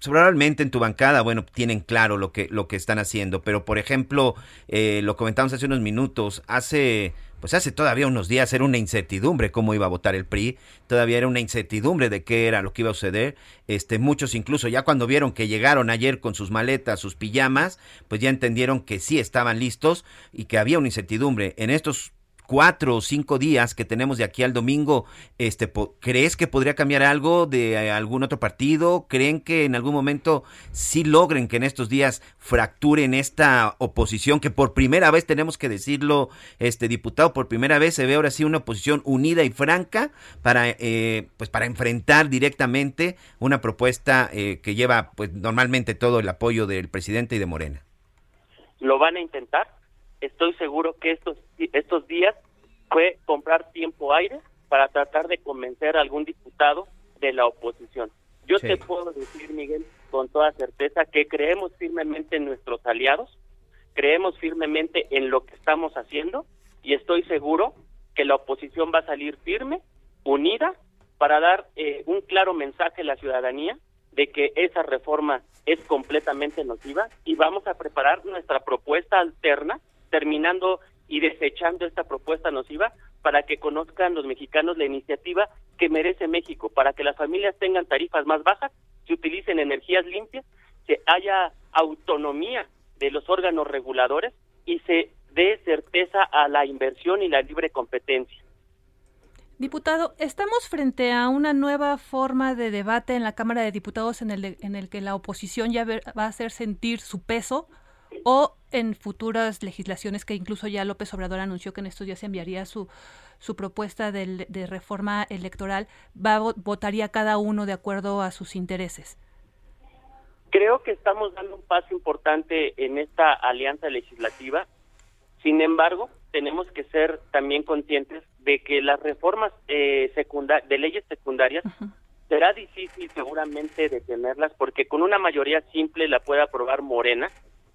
probablemente en tu bancada, bueno, tienen claro lo que, lo que están haciendo, pero por ejemplo, eh, lo comentamos hace unos minutos, hace pues hace todavía unos días era una incertidumbre cómo iba a votar el PRI, todavía era una incertidumbre de qué era lo que iba a suceder. Este, muchos incluso ya cuando vieron que llegaron ayer con sus maletas, sus pijamas, pues ya entendieron que sí estaban listos y que había una incertidumbre. En estos cuatro o cinco días que tenemos de aquí al domingo, este, ¿crees que podría cambiar algo de eh, algún otro partido? ¿Creen que en algún momento sí logren que en estos días fracturen esta oposición que por primera vez tenemos que decirlo, este diputado, por primera vez se ve ahora sí una oposición unida y franca para, eh, pues para enfrentar directamente una propuesta eh, que lleva, pues normalmente todo el apoyo del presidente y de Morena. Lo van a intentar estoy seguro que estos, estos días fue comprar tiempo aire para tratar de convencer a algún diputado de la oposición. Yo te puedo decir, Miguel, con toda certeza que creemos firmemente en nuestros aliados, creemos firmemente en lo que estamos haciendo y estoy seguro que la oposición va a salir firme, unida, para dar eh, un claro mensaje a la ciudadanía de que esa reforma es completamente nociva y vamos a preparar nuestra propuesta alterna terminando y desechando esta propuesta nociva para que conozcan los mexicanos la iniciativa que merece México, para que las familias tengan tarifas más bajas, se utilicen energías limpias, se haya autonomía de los órganos reguladores y se dé certeza a la inversión y la libre competencia. Diputado, estamos frente a una nueva forma de debate en la Cámara de Diputados en el, en el que la oposición ya va a hacer sentir su peso o en futuras legislaciones que incluso ya López Obrador anunció que en estos días enviaría su, su propuesta de, de reforma electoral, va, votaría cada uno de acuerdo a sus intereses. Creo que estamos dando un paso importante en esta alianza legislativa. Sin embargo, tenemos que ser también conscientes de que las reformas eh, de leyes secundarias será difícil seguramente detenerlas porque con una mayoría simple la puede aprobar Morena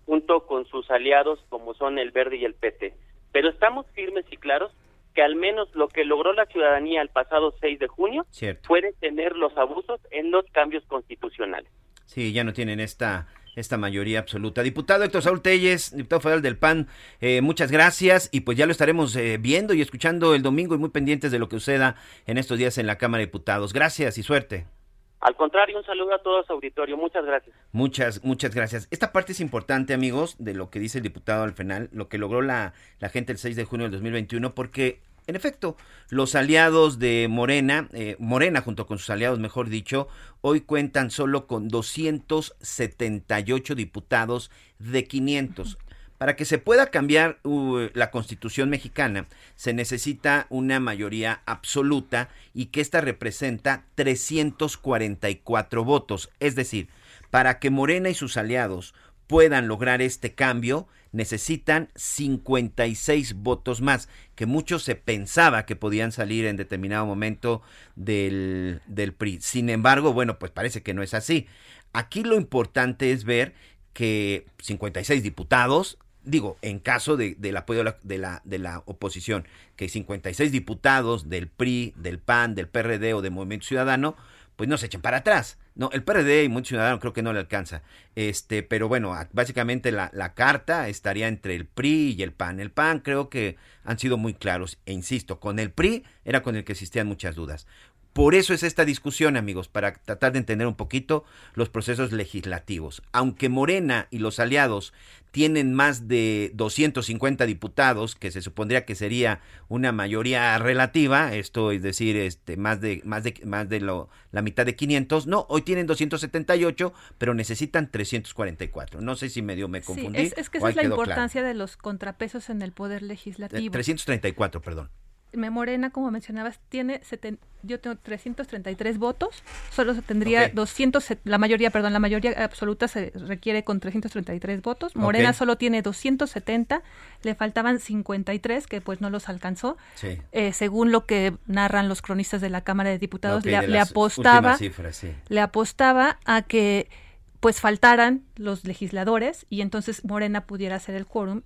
junto con sus aliados como son el Verde y el PT. Pero estamos firmes y claros que al menos lo que logró la ciudadanía el pasado 6 de junio fue detener los abusos en los cambios constitucionales. Sí, ya no tienen esta esta mayoría absoluta. Diputado Héctor Saúl Telles, diputado federal del PAN, eh, muchas gracias y pues ya lo estaremos eh, viendo y escuchando el domingo y muy pendientes de lo que suceda en estos días en la Cámara de Diputados. Gracias y suerte. Al contrario, un saludo a todo su auditorio. Muchas gracias. Muchas, muchas gracias. Esta parte es importante, amigos, de lo que dice el diputado al final, lo que logró la, la gente el 6 de junio del 2021, porque, en efecto, los aliados de Morena, eh, Morena junto con sus aliados, mejor dicho, hoy cuentan solo con 278 diputados de 500. Para que se pueda cambiar uh, la constitución mexicana, se necesita una mayoría absoluta y que ésta representa 344 votos. Es decir, para que Morena y sus aliados puedan lograr este cambio, necesitan 56 votos más, que muchos se pensaba que podían salir en determinado momento del, del PRI. Sin embargo, bueno, pues parece que no es así. Aquí lo importante es ver que 56 diputados digo, en caso de, del apoyo de la, de la, oposición, que 56 diputados del PRI, del PAN, del PRD o del Movimiento Ciudadano, pues no se echen para atrás. No, el PRD y Movimiento Ciudadano creo que no le alcanza. Este, pero bueno, básicamente la, la, carta estaría entre el PRI y el PAN. El PAN creo que han sido muy claros, e insisto, con el PRI era con el que existían muchas dudas. Por eso es esta discusión, amigos, para tratar de entender un poquito los procesos legislativos. Aunque Morena y los aliados tienen más de 250 diputados, que se supondría que sería una mayoría relativa, esto es decir, este más de más de más de lo, la mitad de 500, no, hoy tienen 278, pero necesitan 344. No sé si medio me confundí. es, que esa es la importancia de los contrapesos en el poder legislativo. 334, perdón. Morena, como mencionabas, tiene seten- yo tengo 333 votos, solo se tendría Ok. 200, se- la mayoría, perdón, la mayoría absoluta se requiere con 333 votos. Morena solo tiene 270, le faltaban 53 que pues no los alcanzó. Sí. Eh, según lo que narran los cronistas de la Cámara de Diputados, le, de le apostaba cifras, sí. le apostaba a que pues faltaran los legisladores y entonces Morena pudiera hacer el quórum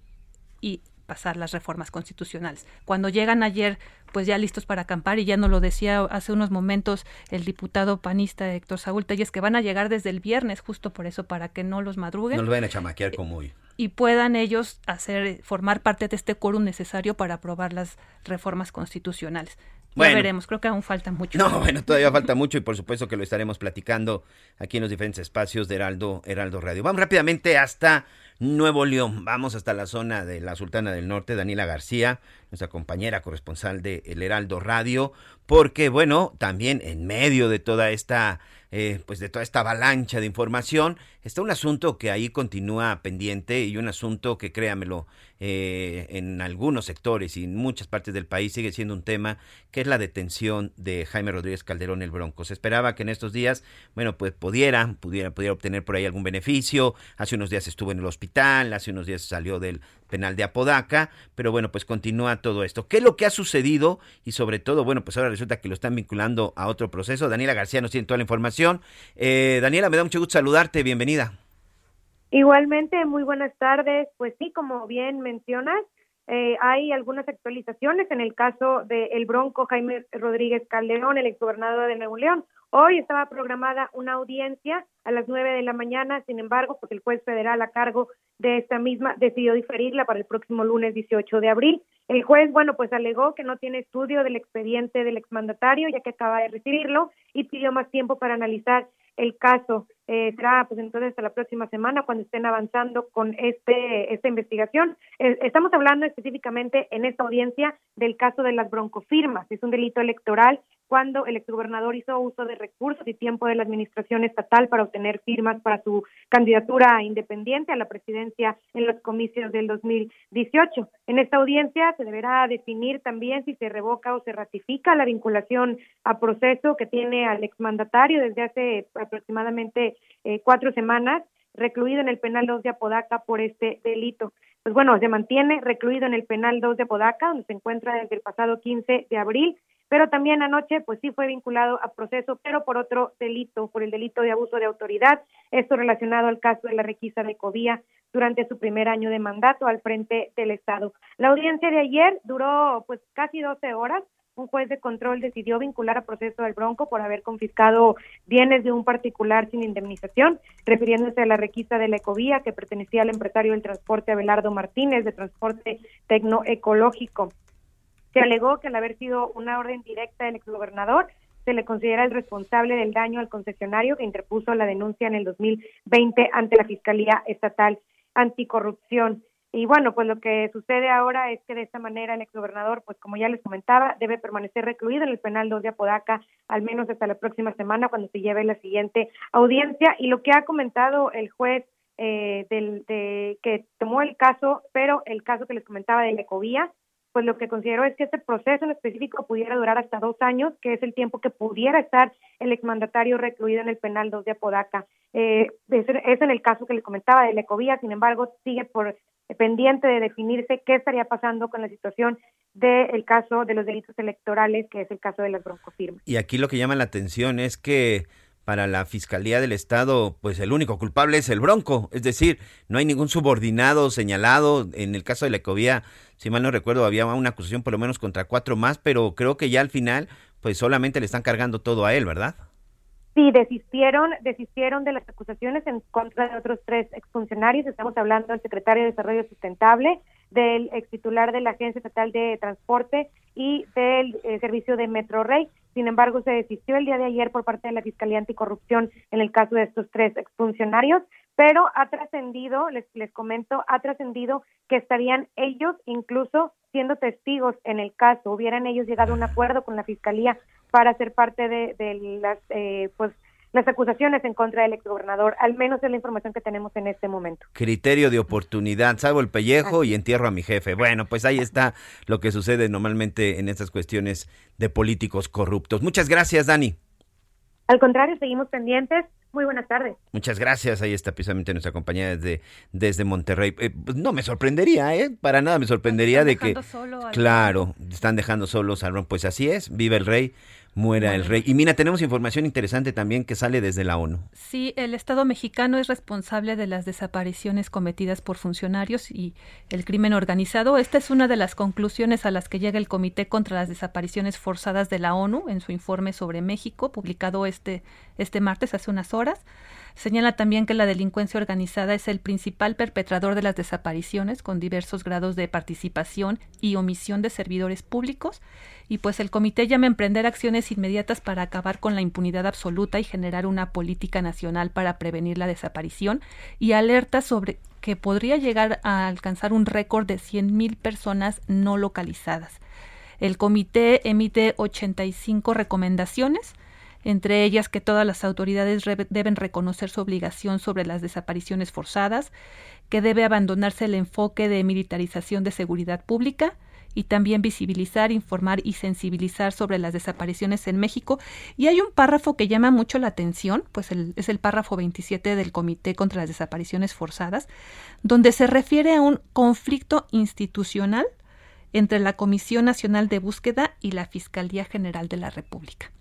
y pasar las reformas constitucionales. Cuando llegan ayer, pues ya listos para acampar, y ya nos lo decía hace unos momentos el diputado panista Héctor Saúl Telles, que van a llegar desde el viernes, justo por eso, para que no los madruguen No los vayan a chamaquear como hoy. y puedan ellos hacer formar parte de este quórum necesario para aprobar las reformas constitucionales. Bueno. Ya veremos, creo que aún falta mucho. No, bueno, todavía falta mucho y por supuesto que lo estaremos platicando aquí en los diferentes espacios de Heraldo, Heraldo Radio. Vamos rápidamente hasta Nuevo León. Vamos hasta la zona de la Sultana del Norte, Daniela García, nuestra compañera corresponsal de El Heraldo Radio, porque bueno, también en medio de toda esta eh, pues de toda esta avalancha de información, está un asunto que ahí continúa pendiente y un asunto que, créamelo, eh, en algunos sectores y en muchas partes del país sigue siendo un tema, que es la detención de Jaime Rodríguez Calderón el Bronco. Se esperaba que en estos días, bueno, pues pudiera, pudiera, pudiera obtener por ahí algún beneficio. Hace unos días estuvo en el hospital, hace unos días salió del penal de Apodaca, pero bueno, pues continúa todo esto. ¿Qué es lo que ha sucedido? Y sobre todo, bueno, pues ahora resulta que lo están vinculando a otro proceso. Daniela García nos tiene toda la información. Eh, Daniela, me da mucho gusto saludarte, bienvenida. Igualmente, muy buenas tardes. Pues sí, como bien mencionas, eh, hay algunas actualizaciones en el caso del el Bronco Jaime Rodríguez Calderón, el exgobernador de Nuevo León. Hoy estaba programada una audiencia a las nueve de la mañana, sin embargo, pues el juez federal a cargo de esta misma decidió diferirla para el próximo lunes 18 de abril. El juez, bueno, pues alegó que no tiene estudio del expediente del exmandatario, ya que acaba de recibirlo, y pidió más tiempo para analizar el caso. Eh, será pues entonces hasta la próxima semana cuando estén avanzando con este esta investigación. Eh, estamos hablando específicamente en esta audiencia del caso de las broncofirmas. Es un delito electoral cuando el exgobernador hizo uso de recursos y tiempo de la administración estatal para obtener firmas para su candidatura independiente a la presidencia en los comicios del 2018. En esta audiencia se deberá definir también si se revoca o se ratifica la vinculación a proceso que tiene al exmandatario desde hace aproximadamente eh, cuatro semanas recluido en el penal 2 de Apodaca por este delito. Pues bueno, se mantiene recluido en el penal 2 de Apodaca, donde se encuentra desde el pasado 15 de abril, pero también anoche pues sí fue vinculado a proceso, pero por otro delito, por el delito de abuso de autoridad, esto relacionado al caso de la requisa de Covía durante su primer año de mandato al frente del Estado. La audiencia de ayer duró pues casi 12 horas, un juez de control decidió vincular a proceso al Bronco por haber confiscado bienes de un particular sin indemnización, refiriéndose a la requisa de la ecovía que pertenecía al empresario del transporte Abelardo Martínez de transporte tecnoecológico. Se alegó que al haber sido una orden directa del exgobernador, se le considera el responsable del daño al concesionario que interpuso la denuncia en el 2020 ante la Fiscalía Estatal Anticorrupción. Y bueno, pues lo que sucede ahora es que de esta manera el exgobernador, pues como ya les comentaba, debe permanecer recluido en el penal 2 de Apodaca al menos hasta la próxima semana cuando se lleve la siguiente audiencia. Y lo que ha comentado el juez eh, del, de, que tomó el caso, pero el caso que les comentaba de la ecovía, pues lo que considero es que este proceso en específico pudiera durar hasta dos años, que es el tiempo que pudiera estar el exmandatario recluido en el penal 2 de Apodaca. Eh, es, es en el caso que les comentaba de la sin embargo, sigue por pendiente de definirse qué estaría pasando con la situación del caso de los delitos electorales, que es el caso de las broncofirmas. Y aquí lo que llama la atención es que para la Fiscalía del Estado, pues el único culpable es el Bronco, es decir, no hay ningún subordinado señalado. En el caso de la Ecovía, si mal no recuerdo, había una acusación por lo menos contra cuatro más, pero creo que ya al final, pues solamente le están cargando todo a él, ¿verdad? Sí, desistieron, desistieron de las acusaciones en contra de otros tres exfuncionarios. Estamos hablando del secretario de Desarrollo Sustentable, del ex titular de la Agencia Estatal de Transporte y del eh, Servicio de Metro Rey. Sin embargo, se desistió el día de ayer por parte de la Fiscalía Anticorrupción en el caso de estos tres exfuncionarios, pero ha trascendido, les, les comento, ha trascendido que estarían ellos incluso siendo testigos en el caso, hubieran ellos llegado a un acuerdo con la Fiscalía para ser parte de, de las, eh, pues, las acusaciones en contra del exgobernador, al menos es la información que tenemos en este momento. Criterio de oportunidad, salvo el pellejo y entierro a mi jefe. Bueno, pues ahí está lo que sucede normalmente en estas cuestiones de políticos corruptos. Muchas gracias, Dani. Al contrario, seguimos pendientes. Muy buenas tardes. Muchas gracias. Ahí está precisamente nuestra compañía desde, desde Monterrey. Eh, pues no me sorprendería, ¿eh? Para nada me sorprendería de que... dejando solo al- Claro, están dejando solos al Ron. Pues así es, vive el rey, muera el rey. Y mira, tenemos información interesante también que sale desde la ONU. Sí, el Estado mexicano es responsable de las desapariciones cometidas por funcionarios y el crimen organizado. Esta es una de las conclusiones a las que llega el Comité contra las Desapariciones Forzadas de la ONU en su informe sobre México, publicado este, este martes, hace unas horas. Señala también que la delincuencia organizada es el principal perpetrador de las desapariciones, con diversos grados de participación y omisión de servidores públicos. Y pues el comité llama a emprender acciones inmediatas para acabar con la impunidad absoluta y generar una política nacional para prevenir la desaparición y alerta sobre que podría llegar a alcanzar un récord de 100.000 personas no localizadas. El comité emite 85 recomendaciones entre ellas que todas las autoridades deben reconocer su obligación sobre las desapariciones forzadas, que debe abandonarse el enfoque de militarización de seguridad pública y también visibilizar, informar y sensibilizar sobre las desapariciones en México. Y hay un párrafo que llama mucho la atención, pues es el párrafo 27 del Comité contra las Desapariciones Forzadas, donde se refiere a un conflicto institucional entre la Comisión Nacional de Búsqueda y la Fiscalía General de la República.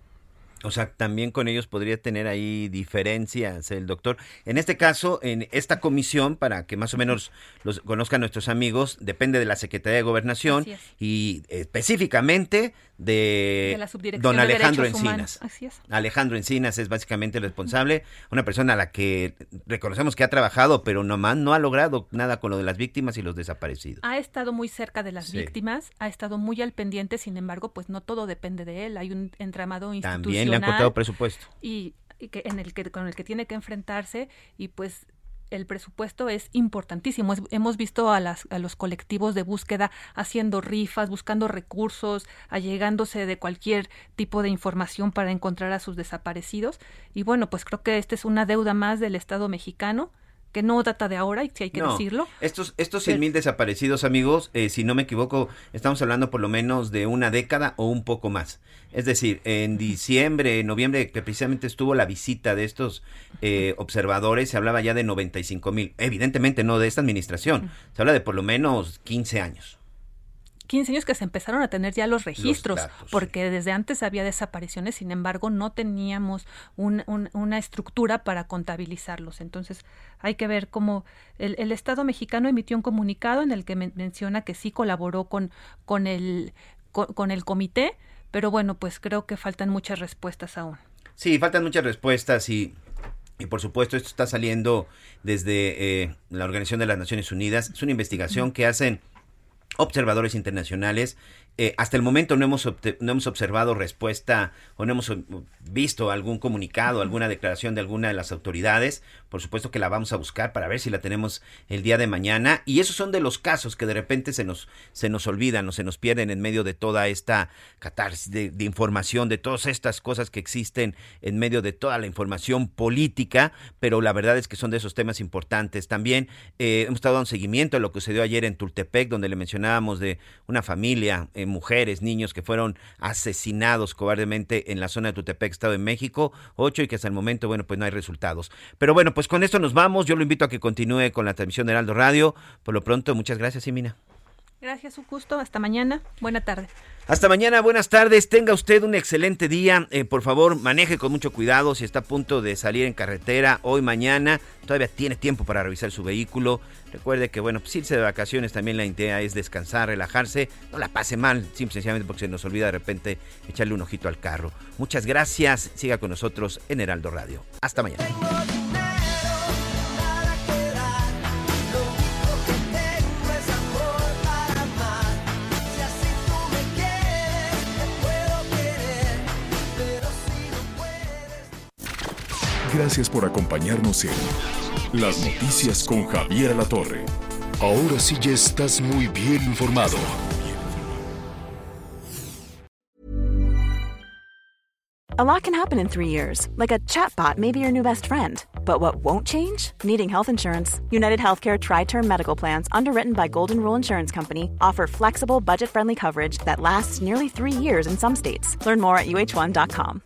O sea, también con ellos podría tener ahí diferencias el doctor. En este caso, en esta comisión, para que más o menos los conozcan nuestros amigos, depende de la Secretaría de Gobernación y específicamente de, De don de Alejandro Derechos Encinas. Así es. Alejandro Encinas es básicamente el responsable, una persona a la que reconocemos que ha trabajado, pero nomás no ha logrado nada con lo de las víctimas y los desaparecidos. Ha estado muy cerca de las Sí. víctimas, ha estado muy al pendiente, sin embargo, pues no todo depende de él. Hay un entramado institucional. También le han cortado presupuesto. y, y que en el que con el que tiene que enfrentarse y pues el presupuesto es importantísimo. Hemos visto a, las, a los colectivos de búsqueda haciendo rifas, buscando recursos, allegándose de cualquier tipo de información para encontrar a sus desaparecidos. Y bueno, pues creo que esta es una deuda más del Estado mexicano que no data de ahora, y si hay que No, decirlo. Estos, estos 100 mil desaparecidos, amigos, eh, si no me equivoco, estamos hablando por lo menos de una década o un poco más. Es decir, en diciembre, noviembre, que precisamente estuvo la visita de estos eh, observadores, se hablaba ya de 95 mil. Evidentemente no de esta administración, se habla de por lo menos 15 años. 15 años que se empezaron a tener ya los registros, datos, porque desde antes había desapariciones, sin embargo, no teníamos un- un- una estructura para contabilizarlos. Entonces, hay que ver cómo el, el Estado mexicano emitió un comunicado en el que men- menciona que sí colaboró con, con, el, con, con el comité, pero bueno, pues creo que faltan muchas respuestas aún. Sí, faltan muchas respuestas y, y por supuesto esto está saliendo desde eh, la Organización de las Naciones Unidas. Es una investigación que hacen observadores internacionales. Eh, hasta el momento no hemos, no hemos observado respuesta o no hemos eh, visto algún comunicado, alguna declaración de alguna de las autoridades. Por supuesto que la vamos a buscar para ver si la tenemos el día de mañana. Y esos son de los casos que de repente se nos, se nos olvidan o se nos pierden en medio de toda esta catarsis de, de información, de todas estas cosas que existen en medio de toda la información política. Pero la verdad es que son de esos temas importantes. También eh, hemos estado dando seguimiento a lo que sucedió ayer en Tultepec, donde le mencionábamos de una familia, eh, mujeres, niños que fueron asesinados cobardemente en la zona de Tultepec, Estado de México, ocho y que hasta el momento, bueno, pues no hay resultados. Pero bueno, pues con esto nos vamos. Yo lo invito a que continúe con la transmisión de Heraldo Radio. Por lo pronto, muchas gracias, Simina. Gracias, un gusto. Hasta mañana. Buena tarde. Hasta mañana, buenas tardes. Tenga usted un excelente día. Eh, por favor, maneje con mucho cuidado si está a punto de salir en carretera hoy, mañana. Todavía tiene tiempo para revisar su vehículo. Recuerde que, bueno, pues irse de vacaciones también la idea es descansar, relajarse. No la pase mal, simple y sencillamente porque se nos olvida de repente echarle un ojito al carro. Muchas gracias. Siga con nosotros en Heraldo Radio. Hasta mañana. Gracias por acompañarnos en Las Noticias con Javier Alatorre. Ahora sí ya estás muy bien informado. A lot can happen in three years, like a chatbot may be your new best friend. But what won't change? Needing health insurance. United Healthcare Tri Term Medical Plans, underwritten by Golden Rule Insurance Company, offer flexible, budget friendly coverage that lasts nearly three years in some states. Learn more at uh1.com.